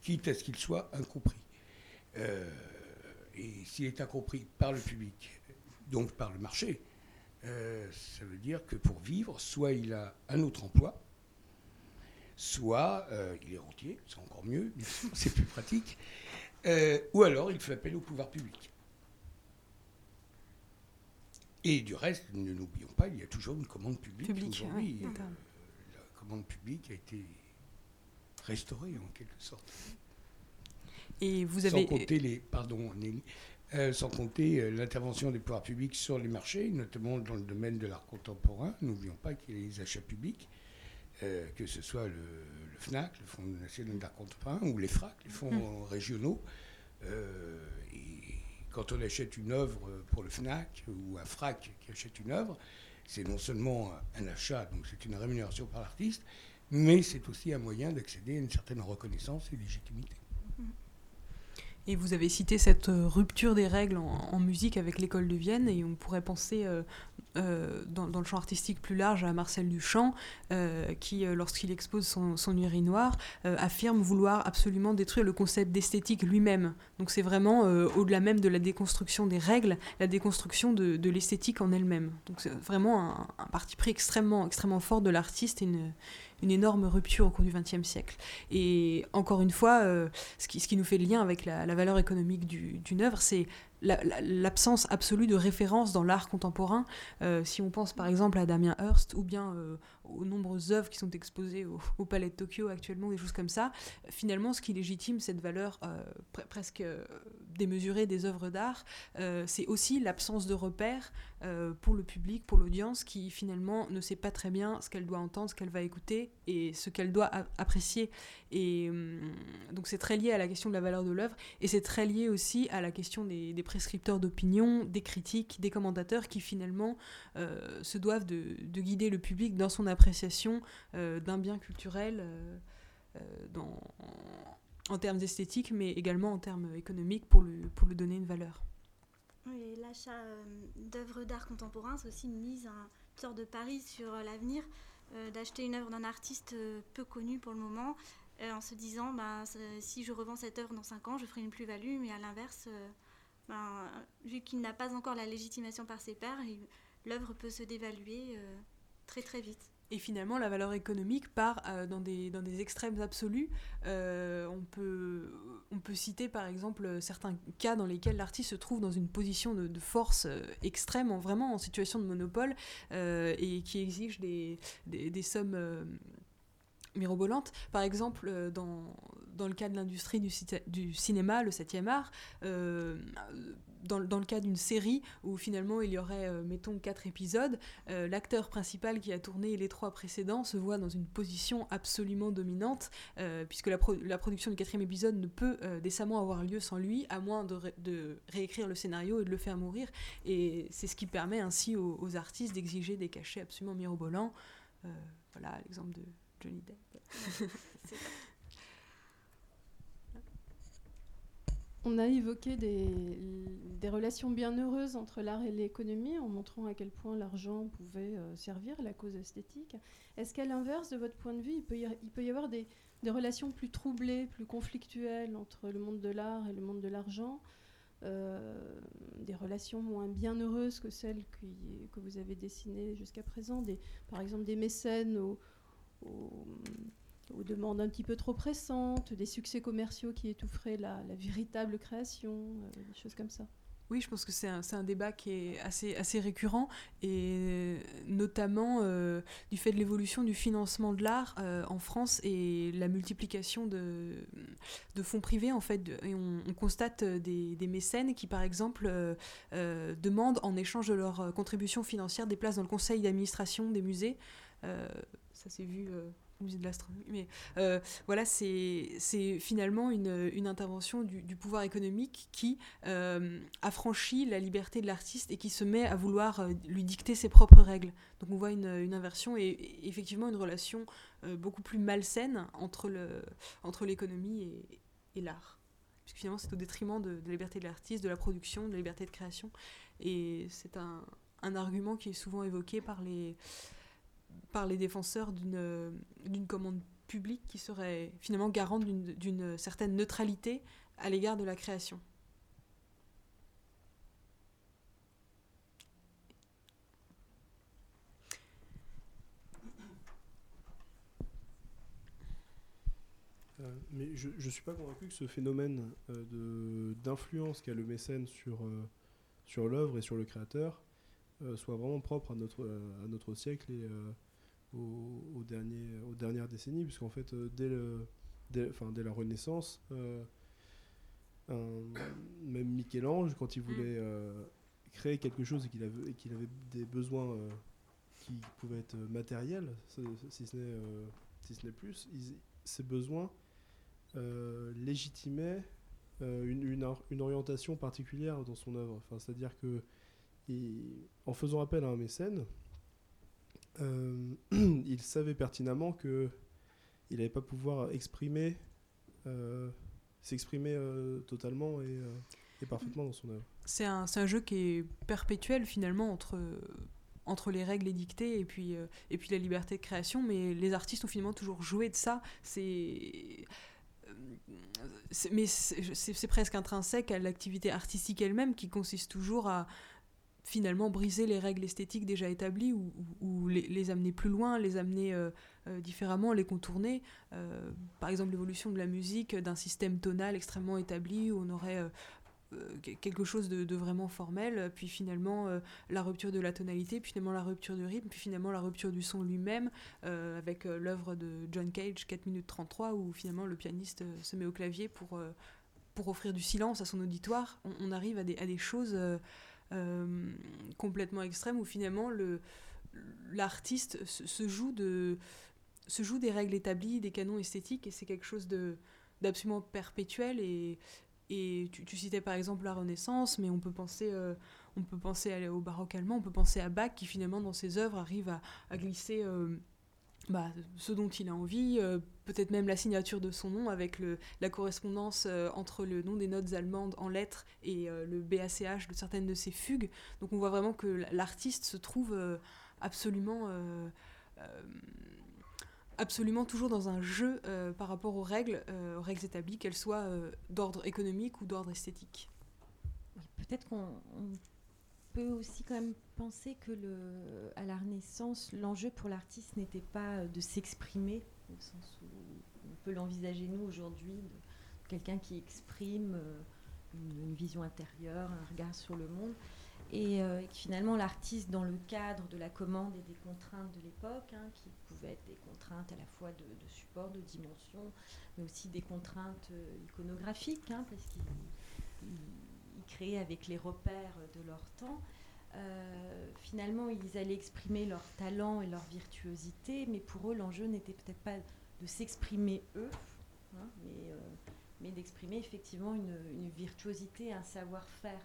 quitte à ce qu'il soit incompris. et s'il est incompris par le public, donc par le marché, euh, ça veut dire que pour vivre, soit il a un autre emploi, soit euh, il est rentier, c'est encore mieux, c'est plus pratique, euh, ou alors il fait appel au pouvoir public. Et du reste, ne l'oublions pas, il y a toujours une commande publique. Aujourd'hui, la commande publique a été restaurée en quelque sorte. Et vous avez... Sans compter les... Pardon. Euh, sans compter euh, l'intervention des pouvoirs publics sur les marchés, notamment dans le domaine de l'art contemporain. N'oublions pas qu'il y a les achats publics, euh, que ce soit le, FNAC, le Fonds national d'art contemporain, ou les FRAC, les fonds mmh. régionaux. et quand on achète une œuvre pour le FNAC ou un FRAC qui achète une œuvre, c'est non seulement un achat, donc c'est une rémunération par l'artiste, mais c'est aussi un moyen d'accéder à une certaine reconnaissance et légitimité. Et vous avez cité cette euh, rupture des règles en, musique avec l'école de Vienne, et on pourrait penser euh, euh, dans, le champ artistique plus large à Marcel Duchamp, qui, lorsqu'il expose son, son urinoir, affirme vouloir absolument détruire le concept d'esthétique lui-même. Donc c'est vraiment au-delà même de la déconstruction des règles, la déconstruction de, l'esthétique en elle-même. Donc c'est vraiment un, parti pris extrêmement, extrêmement fort de l'artiste et une, énorme rupture au cours du XXe siècle. Et encore une fois, euh, ce, qui, nous fait le lien avec la, valeur économique d'une œuvre, c'est l'absence absolue de référence dans l'art contemporain. Euh, si on pense par exemple à Damien Hirst ou bien euh, aux nombreuses œuvres qui sont exposées au, Palais de Tokyo actuellement, des choses comme ça, finalement, ce qui légitime cette valeur euh, presque démesurée des œuvres d'art, c'est aussi l'absence de repères pour le public, pour l'audience, qui finalement ne sait pas très bien ce qu'elle doit entendre, ce qu'elle va écouter et ce qu'elle doit apprécier. Et hum, donc c'est très lié à la question de la valeur de l'œuvre et c'est très lié aussi à la question des, prescripteurs d'opinion, des critiques, des commentateurs qui finalement euh, se doivent de, guider le public dans son appréciation euh, d'un bien culturel euh, en termes esthétiques, mais également en termes économiques pour, le, pour lui donner une valeur. L'achat d'œuvres d'art contemporain, c'est aussi une mise, un sorte de pari sur l'avenir, d'acheter une œuvre d'un artiste peu connu pour le moment, en se disant, bah, si je revends cette œuvre dans 5 ans, je ferai une plus-value, mais à l'inverse, vu qu'il n'a pas encore la légitimation par ses pairs, l'œuvre peut se dévaluer très très vite. Et finalement, la valeur économique part euh, dans, des, dans des extrêmes absolus. Euh, on, peut, on peut citer par exemple certains cas dans lesquels l'artiste se trouve dans une position de, force euh, extrême, en, vraiment en situation de monopole, et qui exige des, des, sommes mirobolantes. Par exemple, dans, dans le cas de l'industrie du, du, cinéma, le 7e art, dans, le cas d'une série où finalement il y aurait, euh, mettons, quatre épisodes, euh, l'acteur principal qui a tourné les trois précédents se voit dans une position absolument dominante, euh, puisque la, la, production du quatrième épisode ne peut décemment avoir lieu sans lui, à moins de, réécrire le scénario et de le faire mourir. Et c'est ce qui permet ainsi aux, aux artistes d'exiger des cachets absolument mirobolants. voilà l'exemple de Johnny Depp. On a évoqué des, relations bien heureuses entre l'art et l'économie en montrant à quel point l'argent pouvait euh, servir la cause esthétique. Est-ce qu'à l'inverse, de votre point de vue, il peut y, avoir des, relations plus troublées, plus conflictuelles entre le monde de l'art et le monde de l'argent euh, des relations moins bien heureuses que celles que vous avez dessinées jusqu'à présent, par exemple des mécènes au aux demandes un petit peu trop pressantes, des succès commerciaux qui étoufferaient la, véritable création, euh, des choses comme ça. Oui, je pense que c'est un, débat qui est assez, récurrent, et notamment euh, du fait de l'évolution du financement de l'art euh, en France et la multiplication de, fonds privés. En fait, et on, constate des, des, mécènes qui, par exemple, demandent en échange de leur contribution financière des places dans le conseil d'administration des musées. ça s'est vu musée de l'astronomie. Mais euh, voilà, c'est finalement une, intervention du, pouvoir économique qui euh, affranchit la liberté de l'artiste et qui se met à vouloir euh, lui dicter ses propres règles. Donc on voit une, inversion et, effectivement une relation beaucoup plus malsaine entre l'économie et, et l'art. Puisque finalement c'est au détriment de, la liberté de l'artiste, de la production, de la liberté de création. Et c'est un argument qui est souvent évoqué par les par les défenseurs d'une commande publique qui serait finalement garante d'une certaine neutralité à l'égard de la création. Euh, mais je ne suis pas convaincu que ce phénomène euh, d'influence qu'a le mécène sur, euh, sur l'œuvre et sur le créateur soit vraiment propre à notre, à notre siècle et aux, derniers, aux dernières décennies, puisqu'en fait, euh, dès, le, dès, enfin, dès la Renaissance, euh, même Michel-Ange, quand il voulait euh, créer quelque chose et qu'il avait, avait des besoins qui pouvaient être matériels, si ce n'est si ce plus, ces besoins légitimaient une, une, une, orientation particulière dans son œuvre. Enfin, C'est-à-dire que en faisant appel à un mécène, euh, il savait pertinemment que il n'allait pas pouvoir euh, s'exprimer euh, totalement et, parfaitement dans son œuvre. C'est un, jeu qui est perpétuel finalement entre les règles édictées et puis, la liberté de création, mais les artistes ont finalement toujours joué de ça. Mais c'est presque intrinsèque à l'activité artistique elle-même qui consiste toujours à, finalement briser les règles esthétiques déjà établies ou, les, amener plus loin, les amener euh, euh, différemment, les contourner. Euh, par exemple, l'évolution de la musique, d'un système tonal extrêmement établi où on aurait quelque chose de, vraiment formel, puis finalement la rupture de la tonalité, puis finalement la rupture du rythme, puis finalement la rupture du son lui-même, avec l'œuvre de John Cage, 4 minutes 33, où finalement le pianiste se met au clavier pour, pour offrir du silence à son auditoire. On, arrive à des, à des choses complètement extrême où finalement l'artiste se, joue de, se joue des règles établies, des canons esthétiques, et c'est quelque chose d'absolument perpétuel. Et, et tu, citais par exemple la Renaissance, mais on peut penser, euh, on peut penser au baroque allemand, on peut penser à Bach qui finalement dans ses œuvres arrive à, à glisser euh, bah, ce dont il a envie, euh, peut-être même la signature de son nom avec le, la correspondance euh, entre le nom des notes allemandes en lettres et euh, le BACH de certaines de ses fugues. Donc on voit vraiment que l'artiste se trouve absolument, absolument toujours dans un jeu par rapport aux règles, règles établies, qu'elles soient d'ordre économique ou d'ordre esthétique peut-être qu'on peut aussi quand même penser que à la Renaissance, l'enjeu pour l'artiste n'était pas de s'exprimer, au sens où on peut l'envisager nous aujourd'hui, quelqu'un qui exprime une, une, vision intérieure, un regard sur le monde, et, euh, et que finalement l'artiste, dans le cadre de la commande et des contraintes de l'époque, hein, qui pouvaient être des contraintes à la fois de, support, de dimension, mais aussi des contraintes euh, iconographiques, hein, parce qu'il créer avec les repères de leur temps. Euh, finalement, ils allaient exprimer leur talent et leur virtuosité, mais pour eux, l'enjeu n'était peut-être pas de s'exprimer eux, hein, mais, euh, mais d'exprimer effectivement une, une, virtuosité, un savoir-faire.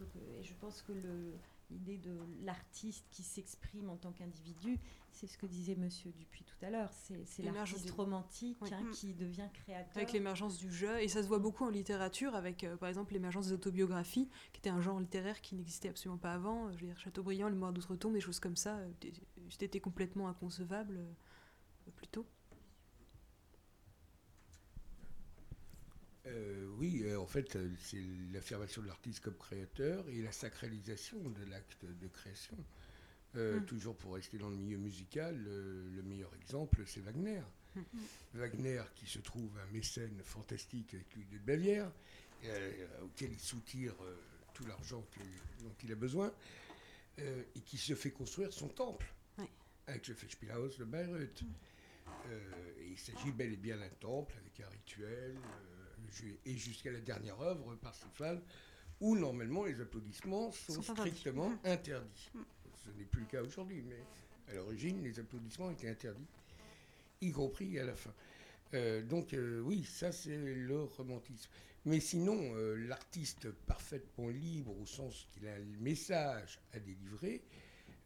Et je pense que le, l'idée de l'artiste qui s'exprime en tant qu'individu, c'est ce que disait Monsieur Dupuis tout à l'heure, c'est l'artiste du... romantique oui. hein, qui devient créateur. Avec l'émergence du jeu, et ça se voit beaucoup en littérature, avec euh, par exemple l'émergence des autobiographies, qui était un genre littéraire qui n'existait absolument pas avant. Je veux dire, Chateaubriand, Les Moires d'Outre-Tombe, des choses comme ça, c'était complètement inconcevable euh, plus tôt. Euh, oui, euh, en fait, c'est l'affirmation de l'artiste comme créateur et la sacralisation de l'acte de création. Euh, mmh. Toujours pour rester dans le milieu musical, le, le meilleur exemple, c'est Wagner. Mmh. Wagner, qui se trouve un mécène fantastique avec lui de Bavière, auquel il soutire tout l'argent dont il a besoin, et qui se fait construire son temple oui. avec le Festspielhaus de Bayreuth. Mmh. et il s'agit bel et bien d'un temple avec un rituel et jusqu'à la dernière œuvre, Parsifal, où normalement les applaudissements sont, sont strictement interdits. interdits. Mmh. Ce n'est plus le cas aujourd'hui, mais à l'origine, les applaudissements étaient interdits, y compris à la fin. Euh, donc euh, oui, ça c'est le romantisme. Mais sinon, euh, l'artiste parfaitement libre, au sens qu'il a le message à délivrer,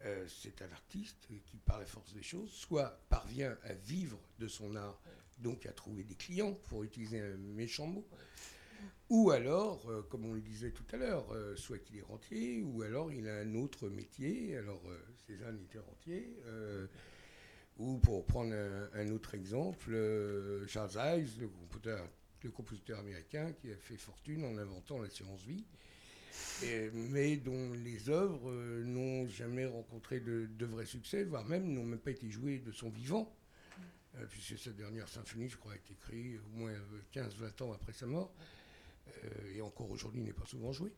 euh, c'est un artiste qui, par la force des choses, soit parvient à vivre de son art, donc à trouver des clients, pour utiliser un méchant mot, ou alors, euh, comme on le disait tout à l'heure, euh, soit qu'il est rentier, ou alors il a un autre métier. Alors, euh, Cézanne était rentier. Ou pour prendre un, autre exemple, Charles Ives, le compositeur, américain qui a fait fortune en inventant l'assurance vie. Mais dont les œuvres n'ont jamais rencontré de, vrai succès, voire même n'ont même pas été jouées de son vivant, puisque sa dernière symphonie, je crois, a été écrite au moins 15-20 ans après sa mort, euh, et encore aujourd'hui n'est pas souvent jouée.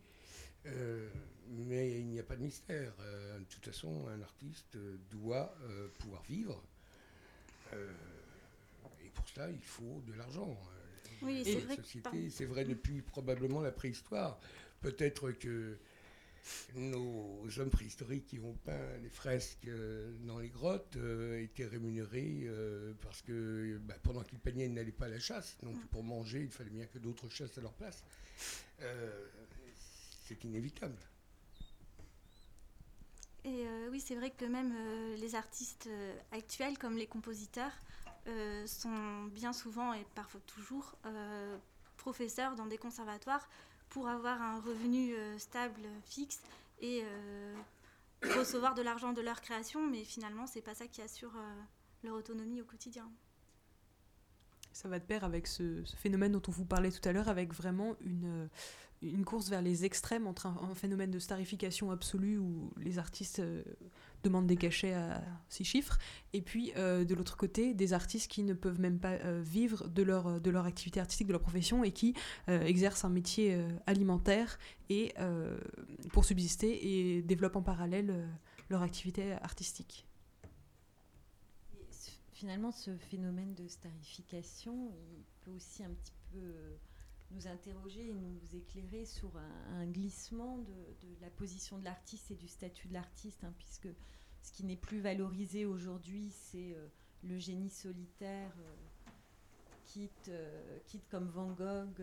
Euh, mais il n'y a pas de mystère. Euh, de toute façon, un artiste doit euh, pouvoir vivre. et pour cela, il faut de l'argent. Oui, c'est vrai. C'est vrai depuis probablement la préhistoire. Peut-être que nos hommes préhistoriques qui ont peint les fresques euh, dans les grottes euh, étaient rémunérés euh, parce que bah, pendant qu'ils peignaient, ils n'allaient pas à la chasse. Donc mmh. pour manger, il fallait bien que d'autres chassent à leur place. c'est inévitable. Et oui, c'est vrai que même les artistes actuels, comme les compositeurs, sont bien souvent et parfois toujours professeurs dans des conservatoires pour avoir un revenu euh, stable, fixe et euh, recevoir de l'argent de leur création, mais finalement, c'est pas ça qui assure euh, leur autonomie au quotidien. Ça va de pair avec ce, phénomène dont on vous parlait tout à l'heure, avec vraiment une, course vers les extrêmes entre un, phénomène de starification absolue où les artistes euh, demandent des cachets à six chiffres, et puis euh, de l'autre côté, des artistes qui ne peuvent même pas euh, vivre de leur, de leur activité artistique, de leur profession, et qui euh, exercent un métier euh, alimentaire et, euh, pour subsister et développent en parallèle leur activité artistique. Finalement, ce phénomène de starification, il peut aussi un petit peu nous interroger et nous éclairer sur un, glissement de, la position de l'artiste et du statut de l'artiste, hein, puisque ce qui n'est plus valorisé aujourd'hui, c'est euh, le génie solitaire, euh, quitte, euh, quitte comme Van Gogh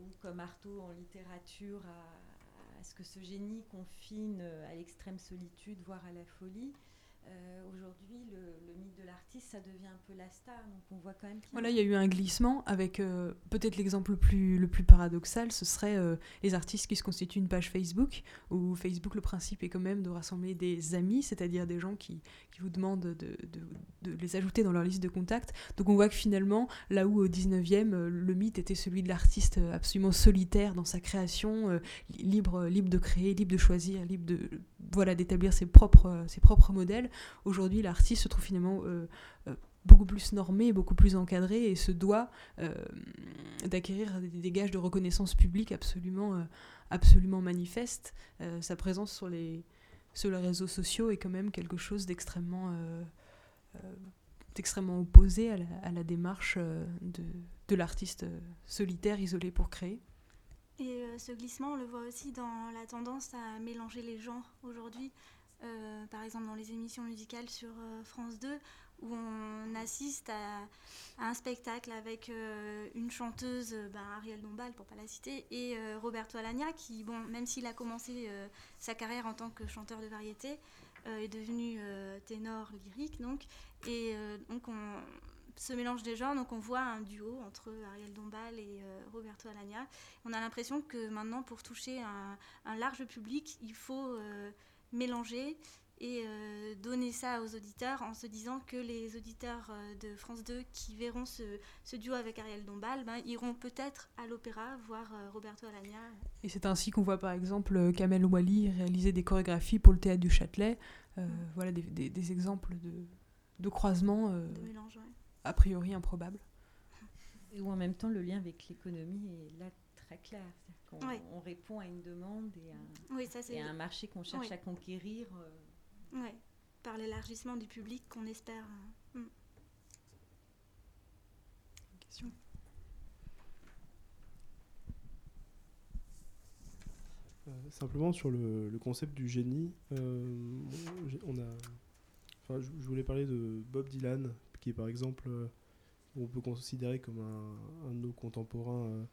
ou comme Artaud en littérature à, ce que ce génie confine à l'extrême solitude, voire à la folie. Aujourd'hui, le, mythe de l'artiste, ça devient un peu la star. Donc on voit quand même. Voilà, il y a eu un glissement avec peut-être l'exemple le plus, le plus paradoxal, ce serait les artistes qui se constituent une page Facebook, où Facebook, le principe est quand même de rassembler des amis, c'est-à-dire des gens qui, qui vous demandent de, de, de, les ajouter dans leur liste de contacts. Donc on voit que finalement, là où au 19e, le mythe était celui de l'artiste absolument solitaire dans sa création, libre, libre de créer, libre de choisir, libre de voilà d'établir ses propres, ses propres modèles, aujourd'hui l'artiste se trouve finalement euh, euh, beaucoup plus normé, beaucoup plus encadré et se doit euh, d'acquérir des, gages de reconnaissance publique absolument, absolument manifestes. sa présence sur les, sur les réseaux sociaux est quand même quelque chose d'extrêmement extrêmement opposé à la, à la démarche de, de l'artiste solitaire, isolé pour créer. Et ce glissement, on le voit aussi dans la tendance à mélanger les genres aujourd'hui. Euh, par exemple dans les émissions musicales sur euh, France 2, où on assiste à, un spectacle avec euh, une chanteuse, ben, Ariel Dombal pour pas la citer, et Roberto Alagna, qui, bon, même s'il a commencé sa carrière en tant que chanteur de variété, est devenu ténor lyrique, donc, et donc on ce mélange des genres, donc on voit un duo entre Ariel Dombal et Roberto Alagna. On a l'impression que maintenant, pour toucher un, un large public, il faut mélanger et euh, donner ça aux auditeurs en se disant que les auditeurs euh, de France 2 qui verront ce, duo avec Ariel Dombal ben, iront peut-être à l'opéra voir euh, Roberto Alagna. Et c'est ainsi qu'on voit par exemple Kamel Wally réaliser des chorégraphies pour le théâtre du Châtelet. Voilà des, des, exemples de, de croisements a priori improbables. Et où en même temps le lien avec l'économie est là très clair on, répond à une demande et à, un marché qu'on cherche à conquérir. Euh. Oui, par l'élargissement du public qu'on espère. Euh, hmm. Question euh, simplement sur le, concept du génie, on a, enfin, je, voulais parler de Bob Dylan, qui est par exemple, on peut considérer comme un, de nos contemporains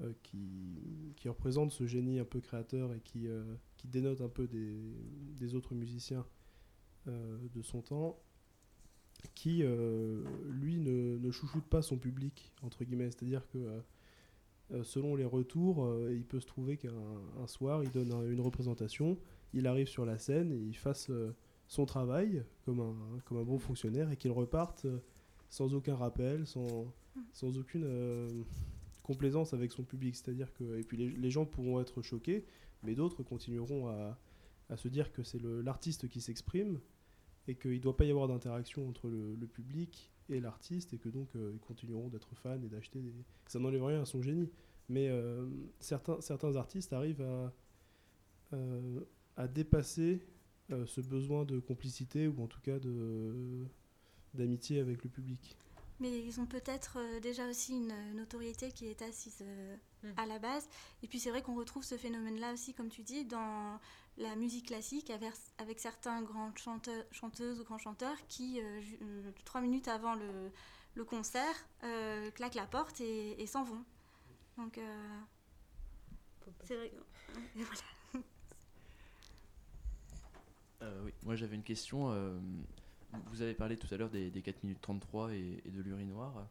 euh, qui, qui, représente ce génie un peu créateur et qui, euh, dénote un peu des, autres musiciens euh, de son temps, qui, lui, ne, ne, chouchoute pas son public, entre guillemets. C'est-à-dire que selon les retours, il peut se trouver qu'un soir, il donne une représentation, il arrive sur la scène et il fasse son travail comme un, comme un bon fonctionnaire et qu'il reparte sans aucun rappel, sans, sans aucune complaisance avec son public. C'est-à-dire que. Et puis les, gens pourront être choqués, mais d'autres continueront à, à, se dire que c'est l'artiste qui s'exprime et qu'il ne doit pas y avoir d'interaction entre le, public et l'artiste et que donc euh, ils continueront d'être fans et d'acheter des. Ça n'enlève rien à son génie. Mais euh, certains, certains artistes arrivent à, euh, à dépasser ce besoin de complicité ou en tout cas d'amitié avec le public. Mais ils ont peut-être euh, déjà aussi une notoriété qui est assise euh, hmm. à la base. Et puis c'est vrai qu'on retrouve ce phénomène-là aussi, comme tu dis, dans la musique classique, avec, avec certains grands chanteurs, chanteuses ou grands chanteurs qui, euh, trois minutes avant le, le concert, claquent la porte et, s'en vont. Donc c'est vrai. oui, moi j'avais une question vous avez parlé tout à l'heure des, 4 minutes 33 et, de l'urinoir.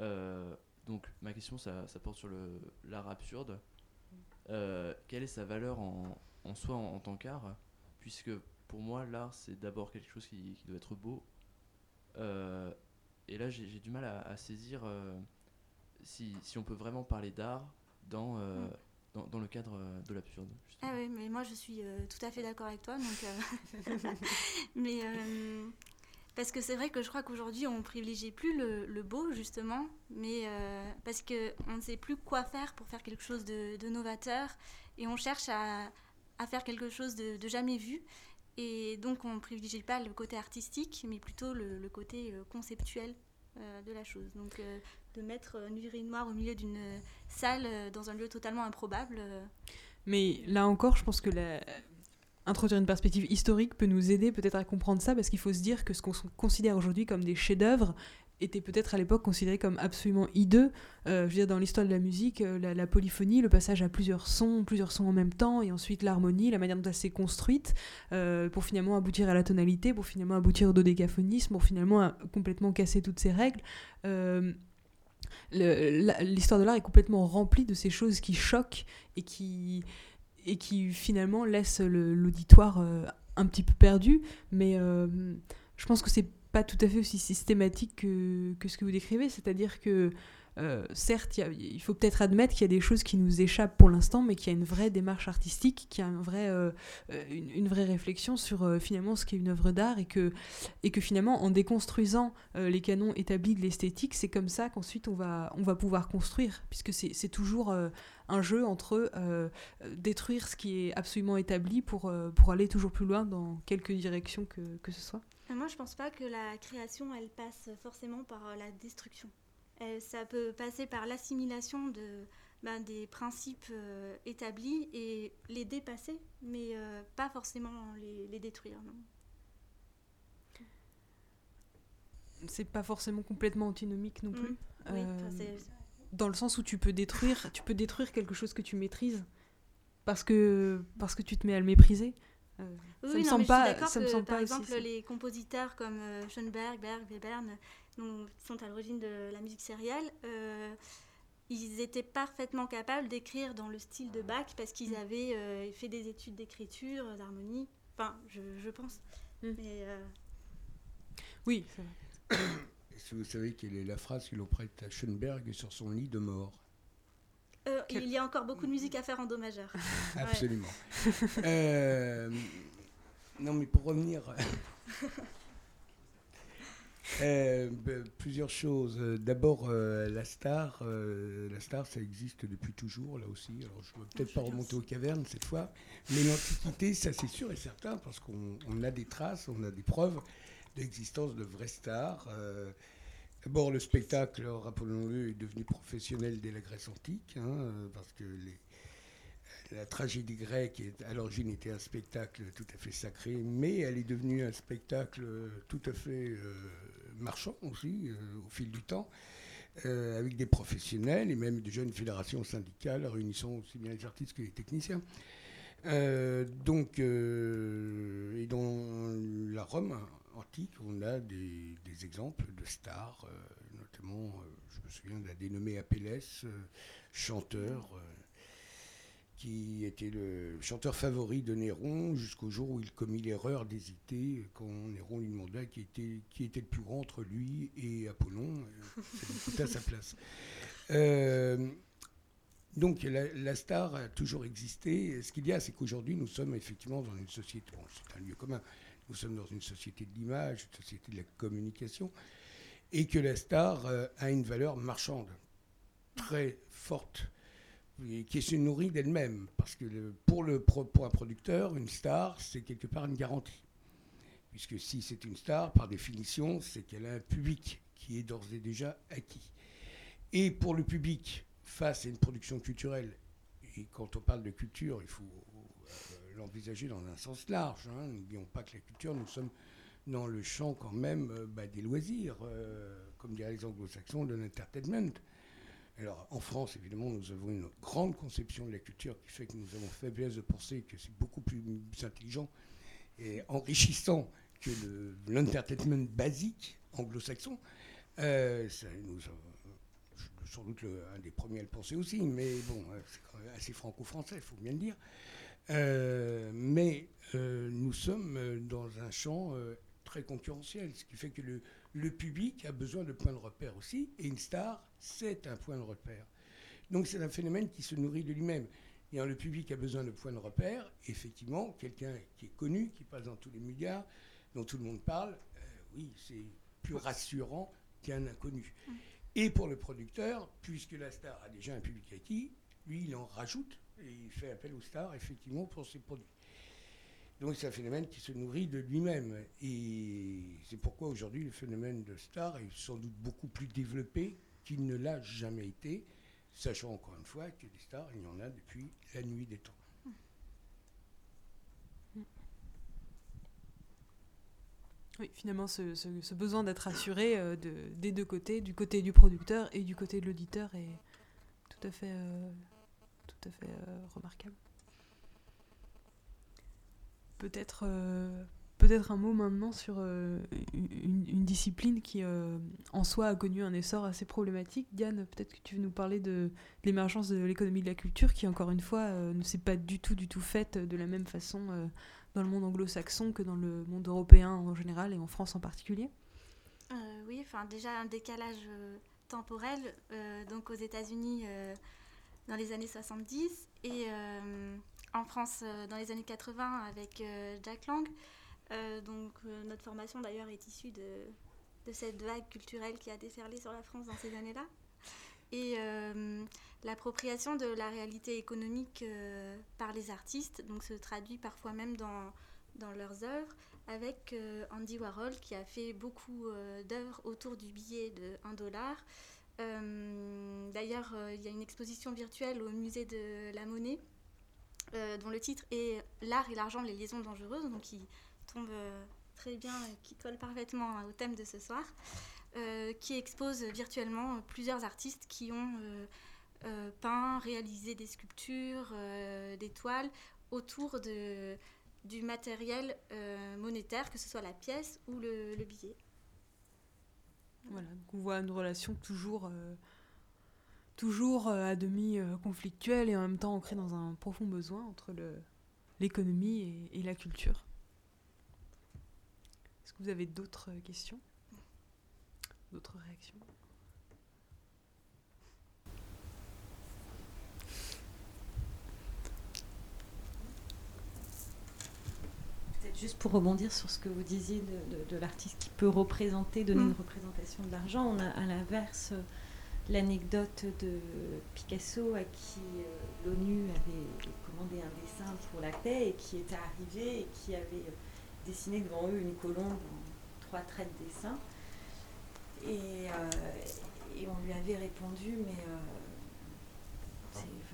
Euh, donc ma question, ça, porte sur l'art absurde. Euh, quelle est sa valeur en, soi en, tant qu'art? Puisque pour moi, l'art, c'est d'abord quelque chose qui, doit être beau. Euh, et là, j'ai du mal à, saisir si, on peut vraiment parler d'art dans, mm. Dans, le cadre de l'absurde. Ah oui, mais moi je suis euh, tout à fait d'accord avec toi. Donc, euh, mais euh, parce que c'est vrai que je crois qu'aujourd'hui on privilégie plus le, beau justement, mais parce que on ne sait plus quoi faire pour faire quelque chose de, novateur et on cherche à, faire quelque chose de, jamais vu. Et donc on ne privilégie pas le côté artistique, mais plutôt le, côté conceptuel de la chose. Donc de mettre une urinoir au milieu d'une salle dans un lieu totalement improbable. Mais là encore, je pense que la... introduire une perspective historique peut nous aider peut-être à comprendre ça, parce qu'il faut se dire que ce qu'on considère aujourd'hui comme des chefs-d'œuvre était peut-être à l'époque considéré comme absolument hideux. Euh, je veux dire, dans l'histoire de la musique, euh, la, polyphonie, le passage à plusieurs sons, plusieurs sons en même temps, et ensuite l'harmonie, la manière dont elle s'est construite, euh, pour finalement aboutir à la tonalité, pour finalement aboutir au dodécaphonisme, pour finalement complètement casser toutes ces règles. L'histoire de l'art est complètement remplie de ces choses qui choquent et qui, et qui finalement laissent l'auditoire un petit peu perdu, mais je pense que c'est pas tout à fait aussi systématique que, que ce que vous décrivez, c'est-à-dire que euh, certes, il faut peut-être admettre qu'il y a des choses qui nous échappent pour l'instant, mais qu'il y a une vraie démarche artistique, qu'il y a vrai, euh, une, vraie réflexion sur euh, finalement ce qu'est une œuvre d'art et que, et que finalement, en déconstruisant les canons établis de l'esthétique, c'est comme ça qu'ensuite on va, on va pouvoir construire, puisque c'est toujours un jeu entre détruire ce qui est absolument établi pour, pour aller toujours plus loin dans quelque direction que, que ce soit. Moi, je pense pas que la création, elle passe forcément par la destruction. Euh, ça peut passer par l'assimilation de, ben, des principes euh, établis et les dépasser, mais euh, pas forcément les, les détruire. Non. C'est pas forcément complètement antinomique non plus. Mm. dans le sens où tu peux détruire, tu peux détruire quelque chose que tu maîtrises parce que parce que tu te mets à le mépriser. oui, ça me semble pas, ça me semble par exemple, les compositeurs comme Schoenberg, Berg, Webern, donc, sont à l'origine de la musique sérielle, euh, ils étaient parfaitement capables d'écrire dans le style de Bach parce qu'ils mm. avaient euh, fait des études d'écriture, d'harmonie. Enfin, je, je pense. Mm. Mais, euh, Oui. Est-ce que vous savez quelle est la phrase que l'on prête à Schoenberg sur son lit de mort? Il y a encore beaucoup de musique à faire en do majeur. Absolument. non, mais pour revenir. Euh, ben, plusieurs choses. D'abord, euh, la star, euh, la star, ça existe depuis toujours, là aussi. Alors, je ne vais peut-être pas remonter aux cavernes cette fois, mais l'Antiquité, ça c'est sûr et certain, parce qu'on a des traces, on a des preuves d'existence de vraies stars. D'abord, le spectacle, rappelons-le, est devenu professionnel dès la Grèce antique, hein, parce que les, la tragédie grecque, à l'origine, était un spectacle tout à fait sacré, mais elle est devenue un spectacle tout à fait marchand aussi, euh, au fil du temps, euh, avec des professionnels et même de jeunes fédérations syndicales réunissant aussi bien les artistes que les techniciens. Euh, donc, et dans la Rome antique, on a des, exemples de stars, notamment, je me souviens de la dénommée Apelles, chanteur qui était le chanteur favori de Néron jusqu'au jour où il commit l'erreur d'hésiter quand Néron lui demanda qui était, qui était le plus grand entre lui et Apollon. Tout à sa place. Euh, donc la, star a toujours existé. Ce qu'il y a, c'est qu'aujourd'hui, nous sommes effectivement dans une société, c'est un lieu commun, nous sommes dans une société de l'image, une société de la communication, et que la star euh, a une valeur marchande très forte qui se nourrit d'elle-même. Parce que pour, le, un producteur, une star, c'est quelque part une garantie. Puisque si c'est une star, par définition, c'est qu'elle a un public qui est d'ores et déjà acquis. Et pour le public, face à une production culturelle, et quand on parle de culture, il faut euh, l'envisager dans un sens large. Hein. N'oublions pas que la culture, nous sommes dans le champ quand même euh, bah, des loisirs, euh, comme diraient les anglo-saxons, de l'entertainment. Alors, en France, évidemment, nous avons une grande conception de la culture qui fait que nous avons faiblesse de penser que c'est beaucoup plus intelligent et enrichissant que l'entertainment basique anglo-saxon. Euh, nous sans doute un des premiers à le penser aussi, mais bon, euh, c'est quand même assez franco-français, il faut bien le dire. Euh, mais nous sommes dans un champ très concurrentiel, ce qui fait que le, le public a besoin de points de repère aussi, et une star, c'est un point de repère. Donc c'est un phénomène qui se nourrit de lui-même. Et le public a besoin de points de repère, effectivement, quelqu'un qui est connu, qui passe dans tous les médias, dont tout le monde parle, euh, oui, c'est plus rassurant qu'un inconnu. Mmh. Et pour le producteur, puisque la star a déjà un public acquis, lui, il en rajoute et il fait appel aux stars, effectivement, pour ses produits. Donc c'est un phénomène qui se nourrit de lui-même. Et c'est pourquoi aujourd'hui le phénomène de star est sans doute beaucoup plus développé qu'il ne l'a jamais été, sachant encore une fois que des stars, il y en a depuis la nuit des temps. Oui, finalement, ce, besoin d'être assuré euh, de, des deux côtés, du côté du producteur et du côté de l'auditeur, est tout à fait, euh, euh, remarquable. Peut-être euh, peut-être un mot maintenant sur euh, une, discipline qui, euh, en soi, a connu un essor assez problématique. Diane, peut-être que tu veux nous parler de, l'émergence de l'économie de la culture, qui, encore une fois, ne s'est pas du tout, du tout faite de la même façon dans le monde anglo-saxon que dans le monde européen en général et en France en particulier. Oui, enfin déjà un décalage temporel. donc aux États-Unis dans les années 70 et en France euh, dans les années 80 avec euh, Jack Lang. Euh, donc notre formation d'ailleurs est issue de, cette vague culturelle qui a déferlé sur la France dans ces années-là. Et l'appropriation de la réalité économique par les artistes donc, se traduit parfois même dans, leurs œuvres avec Andy Warhol qui a fait beaucoup d'œuvres autour du billet de 1 dollar. D'ailleurs, il y a une exposition virtuelle au musée de la monnaie euh, dont le titre est L'art et l'argent, les liaisons dangereuses, donc qui tombe euh, très bien, et qui colle parfaitement au thème de ce soir, euh, qui expose virtuellement plusieurs artistes qui ont euh, euh, peint, réalisé des sculptures, euh, des toiles autour de, du matériel euh, monétaire, que ce soit la pièce ou le, le billet. Voilà, donc on voit une relation toujours, euh, toujours euh, à demi euh, conflictuelle et en même temps ancrée dans un profond besoin entre l'économie et, et la culture. Est-ce que vous avez d'autres questions? D'autres réactions? Peut-être juste pour rebondir sur ce que vous disiez de, de- de l'artiste qui peut représenter, donner Mm. une représentation de l'argent, on a à l'inverse euh, l'anecdote de Picasso à qui euh, l'ONU avait commandé un dessin pour la paix et qui était arrivé et qui avait euh, dessiné devant eux une colombe en trois traits de dessin. Et, euh, et on lui avait répondu, mais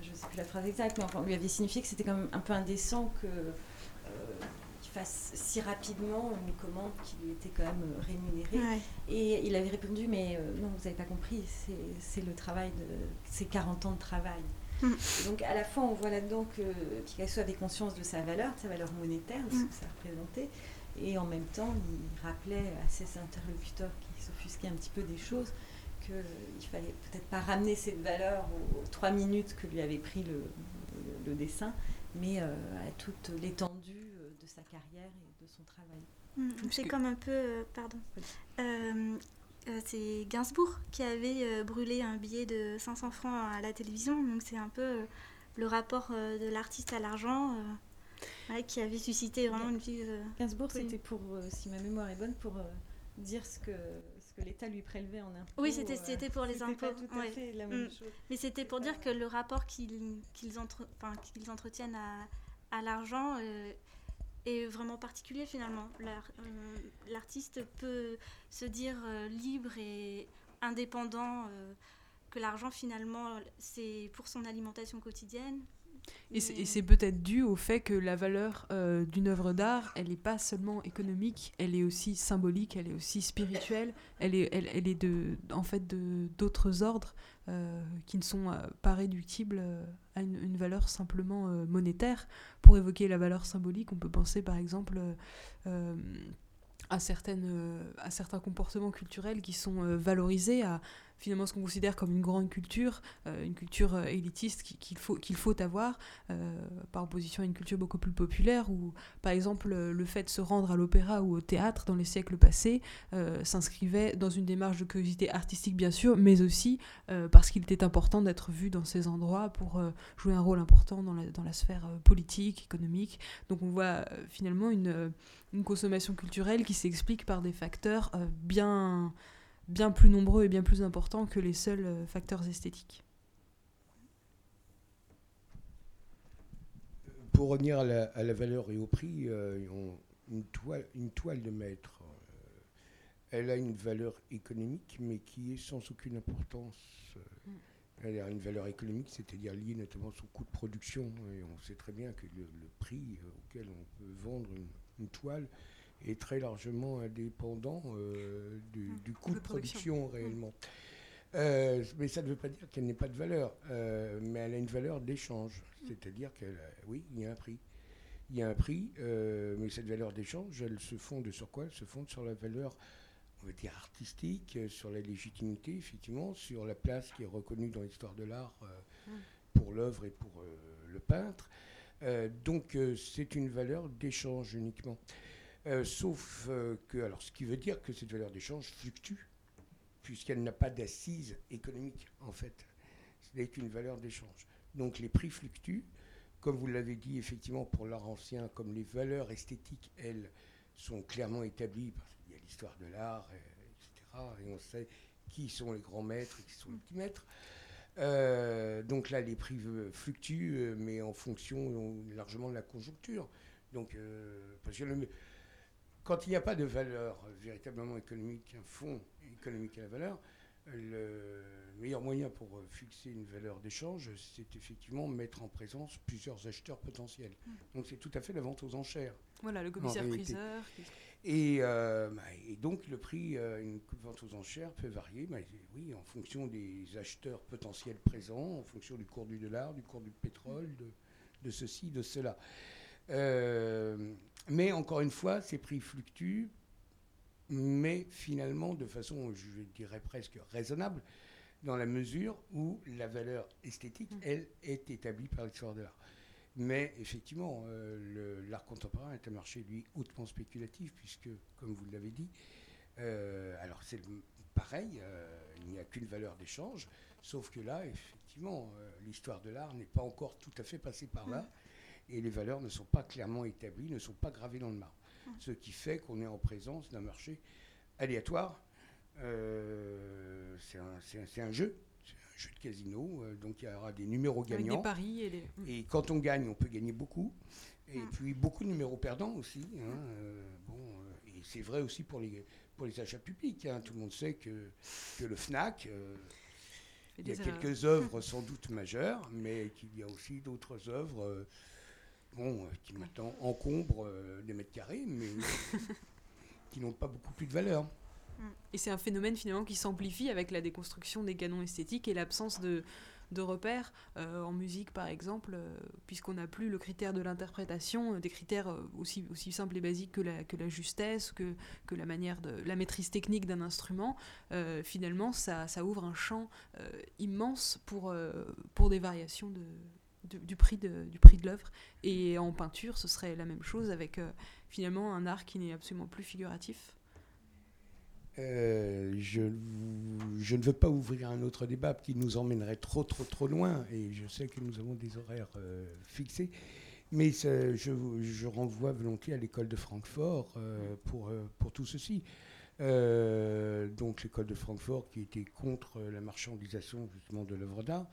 je ne sais plus la phrase exacte, mais on lui avait signifié que c'était quand même un peu indécent que fasse si rapidement une commande qui lui était quand même euh, rémunérée. Et il avait répondu, mais euh, non, vous n'avez pas compris, c'est- le travail de. C'est 40 ans de travail. Et donc à la fois, on voit là-dedans que Picasso avait conscience de sa valeur, de sa valeur monétaire, de ce Mm. que ça représentait. Et en même temps, il rappelait à ses interlocuteurs qui s'offusquaient un petit peu des choses qu'il ne fallait peut-être pas ramener cette valeur aux, trois minutes que lui avait pris le, le- le dessin, mais euh, à toute l'étendue euh, sa carrière et de son travail. Mm, C'est que- comme un peu, euh, pardon, Euh, euh, c'est Gainsbourg qui avait euh, brûlé un billet de 500 francs à la télévision, donc c'est un peu euh, le rapport euh, de l'artiste à l'argent euh, ouais, qui avait suscité vraiment une vie. euh, Gainsbourg, Oui. c'était pour, euh, si ma mémoire est bonne, pour euh, dire ce que, ce que l'État lui prélevait en impôts. Oui, c'était- euh, c'était pour les pas impôts, tout à ouais. fait la même Mm. chose. Mais c'était pour dire que le rapport qu'ils qu'ils entre, enfin, qu'ils entretiennent à, à l'argent euh, est vraiment particulier finalement. Euh, L'artiste peut se dire euh, libre et indépendant, euh, que l'argent finalement c'est pour son alimentation quotidienne. Et c'est- peut-être dû au fait que la valeur euh, d'une œuvre d'art, elle n'est pas seulement économique, elle est aussi symbolique, elle est aussi spirituelle, elle est, elle, elle est de, en fait d'autres ordres euh, qui ne sont euh, pas réductibles euh, à une, valeur simplement monétaire. Pour évoquer la valeur symbolique, on peut penser par exemple à, certaines, à certains comportements culturels qui sont valorisés, à finalement ce qu'on considère comme une grande culture, euh, une culture euh, élitiste qui- qu'il faut, qu'il faut avoir, euh, par opposition à une culture beaucoup plus populaire, où par exemple le fait de se rendre à l'opéra ou au théâtre dans les siècles passés s'inscrivait dans une démarche de curiosité artistique bien sûr, mais aussi parce qu'il était important d'être vu dans ces endroits pour jouer un rôle important dans la, dans la sphère politique, économique. Donc on voit finalement une, une consommation culturelle qui s'explique par des facteurs bien, bien plus nombreux et bien plus importants que les seuls euh, facteurs esthétiques. Pour revenir à la, valeur et au prix, euh, une, toile, une toile de maître, euh, elle a une valeur économique, mais qui est sans aucune importance. Elle a une valeur économique, c'est-à-dire liée notamment son coût de production. Et on sait très bien que le, prix auquel on peut vendre une toile est très largement indépendant euh, du, Mmh. du coût de production. production réellement. Euh, mais ça ne veut pas dire qu'elle n'ait pas de valeur, euh, mais elle a une valeur d'échange. C'est-à-dire qu'elle, oui, il y a un prix. Il y a un prix, mais cette valeur d'échange, elle se fonde sur quoi? Elle se fonde sur la valeur, on va dire, artistique, sur la légitimité, effectivement, sur la place qui est reconnue dans l'histoire de l'art pour l'œuvre et pour le peintre. Donc, c'est une valeur d'échange uniquement. Euh, sauf euh, que, alors, ce qui veut dire que cette valeur d'échange fluctue, puisqu'elle n'a pas d'assise économique, en fait. Ce n'est qu'une valeur d'échange. Donc, les prix fluctuent. Comme vous l'avez dit, effectivement, pour l'art ancien, comme les valeurs esthétiques, elles, sont clairement établies, parce qu'il y a l'histoire de l'art, euh, etc., et on sait qui sont les grands maîtres et qui sont les petits maîtres. Donc là, les prix fluctuent, mais en fonction largement de la conjoncture. Donc, parce que le- quand il n'y a pas de valeur véritablement économique, un fonds économique à la valeur, le meilleur moyen pour fixer une valeur d'échange, c'est effectivement mettre en présence plusieurs acheteurs potentiels. Donc c'est tout à fait la vente aux enchères. Voilà, le commissaire-priseur. Et, euh, bah, et donc le prix, euh, une vente aux enchères peut varier, bah, oui, en fonction des acheteurs potentiels présents, en fonction du cours du dollar, du cours du pétrole, de, de ceci, de cela. Euh, mais encore une fois, ces prix fluctuent, mais finalement de façon, je dirais presque raisonnable, dans la mesure où la valeur esthétique, elle, est établie par l'histoire de l'art. Mais effectivement, euh, l'art contemporain est un marché, lui, hautement spéculatif, puisque, comme vous l'avez dit, euh, alors c'est pareil, euh, il n'y a qu'une valeur d'échange, sauf que là, effectivement, l'histoire de l'art n'est pas encore tout à fait passée par là, et les valeurs ne sont pas clairement établies, ne sont pas gravées dans le marbre. Ce qui fait qu'on est en présence d'un marché aléatoire. Euh, c'est un, jeu, c'est un jeu de casino, euh, donc il y aura des numéros Avec gagnants. des paris et des. Et quand on gagne, on peut gagner beaucoup. Et Mm. puis beaucoup de numéros perdants aussi. hein, euh, bon, et c'est vrai aussi pour les, pour les achats publics. hein. Tout le monde sait que, que le FNAC, il y a quelques œuvres sans doute majeures, mais qu'il y a aussi d'autres œuvres bon, euh, qui maintenant encombrent euh, des mètres carrés, mais qui n'ont pas beaucoup plus de valeur. Et c'est un phénomène finalement qui s'amplifie avec la déconstruction des canons esthétiques et l'absence de, de repères euh, en musique par exemple, euh, puisqu'on n'a plus le critère de l'interprétation, euh, des critères aussi, aussi simples et basiques que la, que la justesse, que, que la manière de la maîtrise technique d'un instrument. Euh, finalement, ça, ça ouvre un champ euh, immense pour, euh, pour des variations de, du, prix de, du prix de l'œuvre. Et en peinture, ce serait la même chose avec euh, finalement un art qui n'est absolument plus figuratif. Euh, je, je ne veux pas ouvrir un autre débat qui nous emmènerait trop, trop, trop loin, et je sais que nous avons des horaires euh, fixés, mais je, je renvoie volontiers à l'école de Francfort pour, pour tout ceci. Donc l'école de Francfort qui était contre la marchandisation justement de l'œuvre d'art,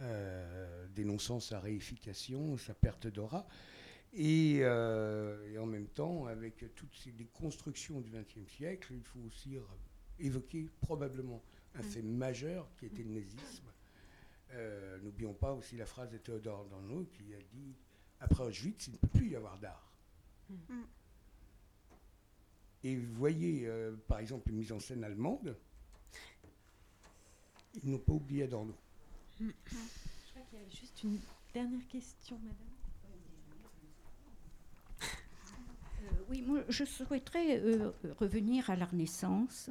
euh, dénonçant sa réification, sa perte d'aura. Et, euh, et en même temps, avec toutes ces déconstructions du XXe siècle, il faut aussi évoquer probablement un fait majeur qui était le nazisme. Euh, N'oublions pas aussi la phrase de Théodore Adorno qui a dit Après Auschwitz, il ne peut plus y avoir d'art. Mm. Et vous voyez, euh, par exemple, les mises en scène allemandes, ils n'ont pas oublié Adorno. Je crois qu'il y a juste une dernière question, madame. Euh, oui, moi, je souhaiterais euh, revenir à la Renaissance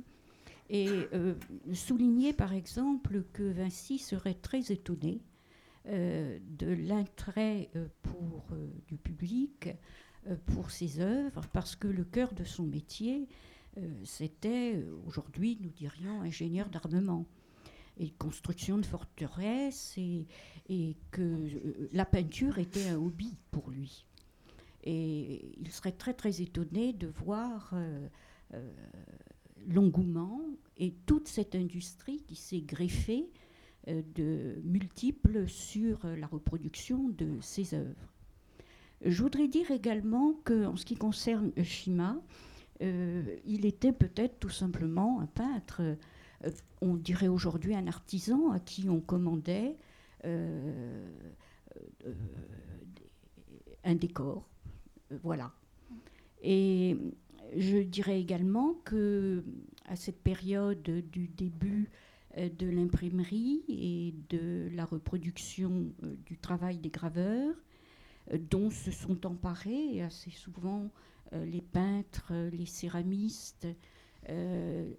et euh, souligner, par exemple, que Vinci serait très étonné euh, de l'intérêt euh, pour euh, du public euh, pour ses œuvres, parce que le cœur de son métier, euh, c'était euh, aujourd'hui, nous dirions, ingénieur d'armement et construction de forteresses, et, que euh, la peinture était un hobby pour lui. Et il serait très très étonné de voir euh, euh, l'engouement et toute cette industrie qui s'est greffée de multiples sur la reproduction de ses œuvres. Je voudrais dire également qu'en ce qui concerne Shima, il était peut-être tout simplement un peintre, on dirait aujourd'hui un artisan à qui on commandait euh, euh, un décor. Euh, Voilà. Et je dirais également que à cette période du début euh, de l'imprimerie et de la reproduction euh, du travail des graveurs, euh, dont se sont emparés assez souvent les peintres, les céramistes,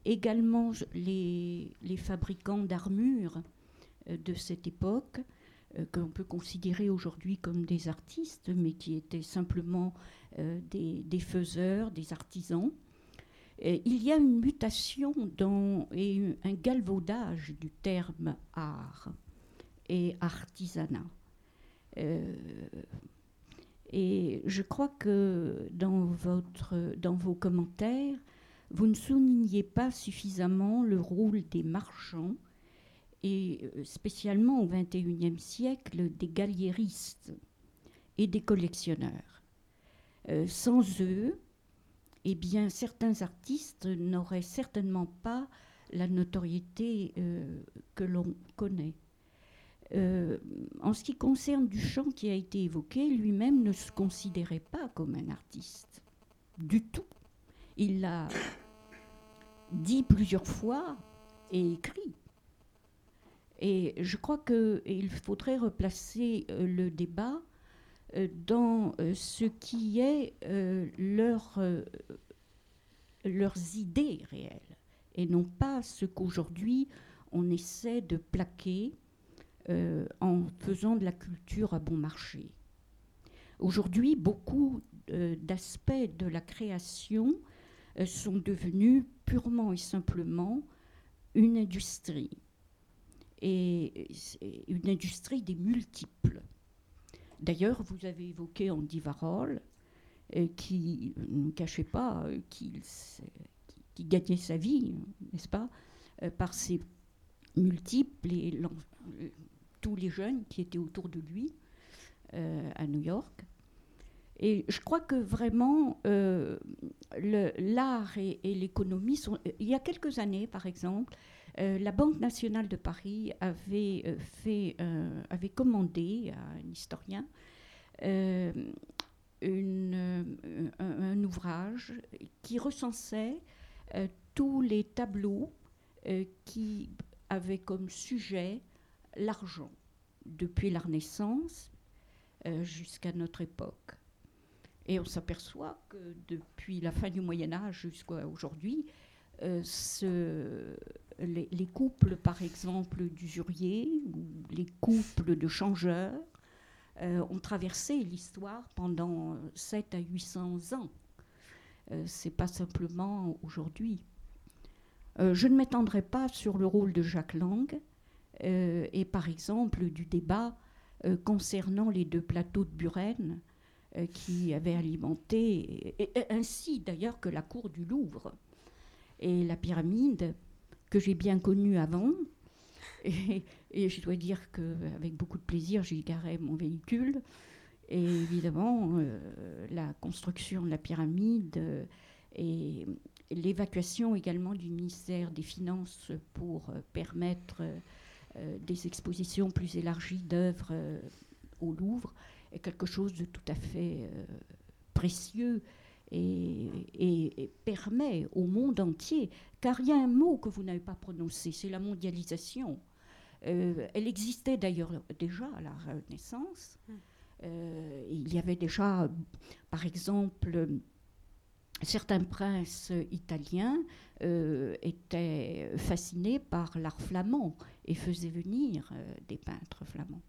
également les, les fabricants d'armures de cette époque, que l'on peut considérer aujourd'hui comme des artistes, mais qui étaient simplement des, des, faiseurs, des artisans. Euh, il y a une mutation dans, et un galvaudage du terme art et artisanat. Euh, et je crois que dans, votre, dans vos commentaires, vous ne soulignez pas suffisamment le rôle des marchands et euh, spécialement au XXIe siècle des galliéristes et des collectionneurs. sans eux, eh bien, certains artistes n'auraient certainement pas la notoriété euh, que l'on connaît. Euh, en ce qui concerne Duchamp qui a été évoqué, lui-même ne se considérait pas comme un artiste. Du tout. Il l'a dit plusieurs fois et écrit. Et je crois qu'il faudrait replacer euh, le débat euh, dans euh, ce qui est leur, leurs idées réelles et non pas ce qu'aujourd'hui on essaie de plaquer en faisant de la culture à bon marché. Aujourd'hui, beaucoup d'aspects de la création sont devenus purement et simplement une industrie. Et une industrie des multiples. D'ailleurs, vous avez évoqué Andy Warhol, euh, qui ne cachait pas euh, qu'il qui gagnait sa vie, n'est-ce pas, euh, par ses multiples et tous les jeunes qui étaient autour de lui à New York. Et je crois que vraiment, l'art et, l'économie sont. Il y a quelques années, par exemple, euh, la Banque nationale de Paris avait, euh, fait, euh, avait commandé à un historien un, ouvrage qui recensait tous les tableaux qui avaient comme sujet l'argent, depuis la Renaissance jusqu'à notre époque. Et on s'aperçoit que depuis la fin du Moyen Âge jusqu'à aujourd'hui, ce, les, couples, par exemple, d'usuriers ou les couples de changeurs euh, ont traversé l'histoire pendant 7 à 800 ans. Euh, c'est pas simplement aujourd'hui. Euh, je ne m'étendrai pas sur le rôle de Jacques Lang et par exemple du débat concernant les deux plateaux de Buren qui avaient alimenté, ainsi d'ailleurs que la cour du Louvre et la pyramide que j'ai bien connu avant. Et, je dois dire qu'avec beaucoup de plaisir, j'y garais mon véhicule. Et évidemment, euh, la construction de la pyramide euh, et l'évacuation également du ministère des Finances pour euh, permettre des expositions plus élargies d'œuvres au Louvre est quelque chose de tout à fait précieux et, permet au monde entier, car il y a un mot que vous n'avez pas prononcé, c'est la mondialisation. Euh, elle existait d'ailleurs déjà à la Renaissance. Hmm. Euh, il y avait déjà, par exemple, certains princes italiens euh, étaient fascinés par l'art flamand et faisaient venir des peintres flamands.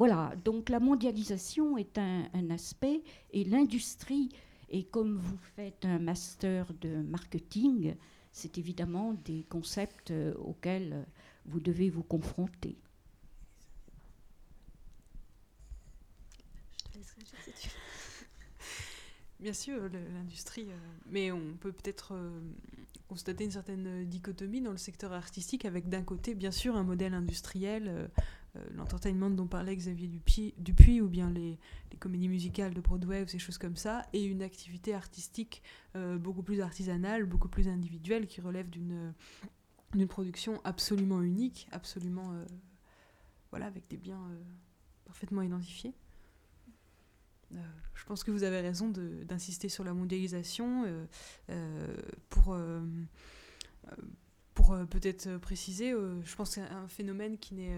Voilà, donc la mondialisation est un, aspect et l'industrie et comme vous faites un master de marketing, c'est évidemment des concepts euh, auxquels euh, vous devez vous confronter. Bien sûr, l'industrie, euh, mais on peut peut-être constater une certaine dichotomie dans le secteur artistique avec d'un côté, bien sûr, un modèle industriel euh, l'entertainment dont parlait Xavier Dupuis, ou bien les, comédies musicales de Broadway ou ces choses comme ça, et une activité artistique euh, beaucoup plus artisanale, beaucoup plus individuelle, qui relève d'une d'une production absolument unique, absolument euh, voilà, avec des biens parfaitement identifiés. je pense que vous avez raison d'insister sur la mondialisation pour pour peut-être préciser, je pense que c'est un phénomène qui n'est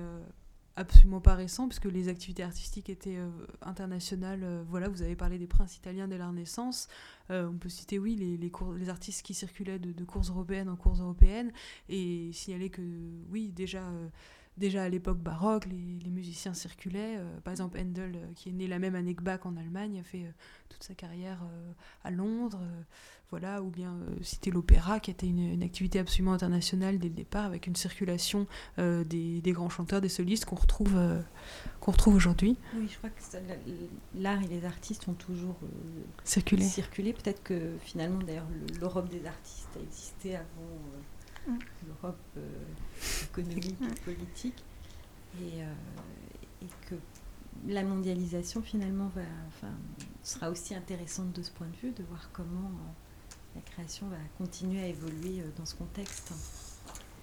absolument pas récent, puisque les activités artistiques étaient euh, internationales. Euh, voilà, vous avez parlé des princes italiens dès la Renaissance. Euh, on peut citer, oui, les, les, cours, les artistes qui circulaient de, de, courses européennes en courses européennes, et signaler que, oui, déjà déjà à l'époque baroque, les, musiciens circulaient. Euh, par exemple, Handel, euh, qui est né la même année que Bach en Allemagne, a fait euh, toute sa carrière à Londres. voilà, ou bien citer l'opéra, qui était une, activité absolument internationale dès le départ, avec une circulation des, grands chanteurs, des solistes qu'on retrouve, qu'on retrouve aujourd'hui. Oui, je crois que l'art et les artistes ont toujours circulé. circulé. Peut-être que finalement, d'ailleurs, l'Europe des artistes a existé avant Mm. l'Europe euh, économique et politique, et, euh, et, que la mondialisation finalement va, enfin, sera aussi intéressante de ce point de vue, de voir comment euh, la création va continuer à évoluer dans ce contexte.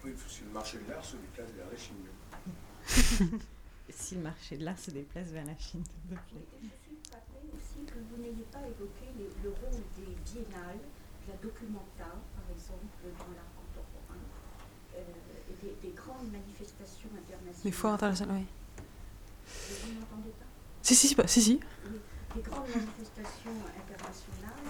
Oui, si le marché de l'art se déplace vers la Chine. si le marché de l'art se déplace vers la Chine, Je suis frappée aussi que vous n'ayez pas évoqué le rôle des biennales, de la documenta, par exemple, dans l'art des, des, grandes manifestations internationales. Les foires internationales, oui. Vous n'entendez pas? Si, si, si. si, si. Des grandes manifestations internationales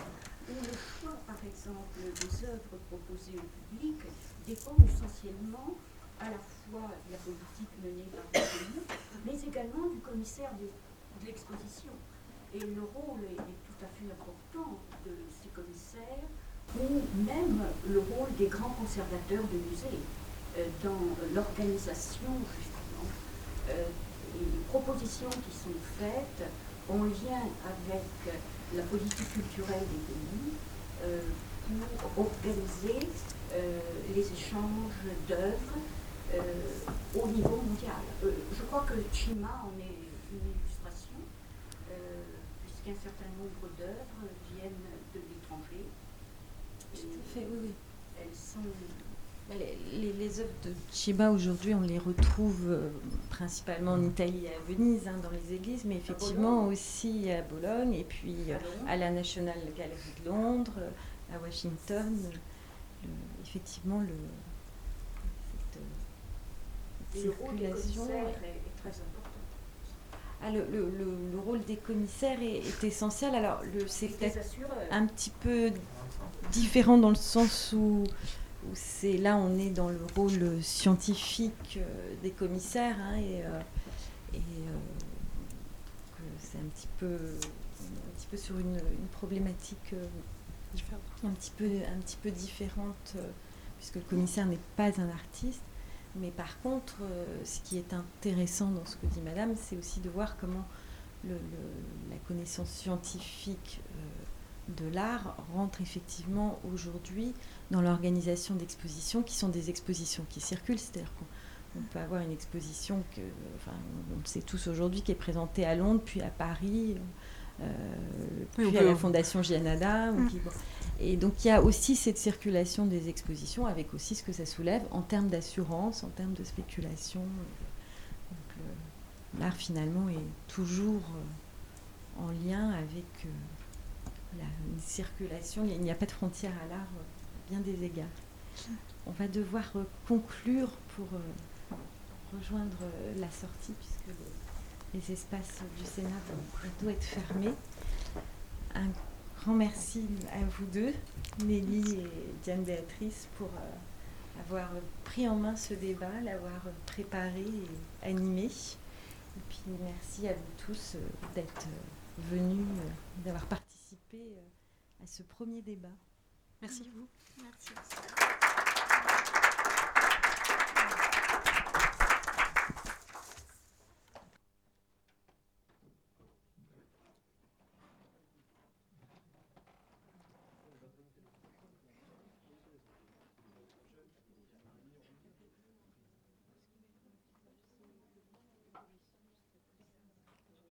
où le choix, par exemple, des œuvres proposées au public dépend essentiellement à la fois de la politique menée par le pays, mais également du commissaire de, de l'exposition. Et le rôle est, est, tout à fait important de ces commissaires, ou même le rôle des grands conservateurs de musées. Euh, dans l'organisation, justement, euh, les propositions qui sont faites en lien avec la politique culturelle des pays euh, pour organiser les échanges d'œuvres au niveau mondial. je crois que Chima en est une illustration, puisqu'un certain nombre d'œuvres viennent de l'étranger. Tout fait, oui, oui. Elles sont les, les, œuvres de Chiba aujourd'hui, on les retrouve euh, principalement en Italie et à Venise, hein, dans les églises, mais effectivement aussi à Bologne et puis euh, à la National Gallery de Londres, euh, à Washington. effectivement, le, cette circulation est, très important. Ah, le, le, le, rôle des commissaires est, est essentiel. Alors, c'est peut-être un petit peu différent dans le sens où c'est là on est dans le rôle scientifique euh, des commissaires hein, et, euh, euh, c'est un petit peu un petit peu sur une, problématique un petit peu un petit peu différente puisque le commissaire n'est pas un artiste. Mais par contre ce qui est intéressant dans ce que dit madame c'est aussi de voir comment la connaissance scientifique de l'art rentre effectivement aujourd'hui dans l'organisation d'expositions qui sont des expositions qui circulent. C'est-à-dire qu'on peut avoir une exposition que, enfin, on le sait tous aujourd'hui, qui est présentée à Londres, puis à Paris, euh, puis à la Fondation Gianada. Mm. Et donc il y a aussi cette circulation des expositions avec aussi ce que ça soulève en termes d'assurance, en termes de spéculation. L'art finalement est toujours euh, en lien avec euh, une circulation. Il n'y a pas de frontière à l'art des égards. On va devoir euh, conclure pour euh, rejoindre euh, la sortie puisque les espaces du Sénat vont bientôt être fermés. Un grand merci à vous deux, Nelly et Diane Béatrice, pour avoir pris en main ce débat, l'avoir préparé et animé. Et puis merci à vous tous d'être venus, d'avoir participé à ce premier débat. Merci à vous. Merci.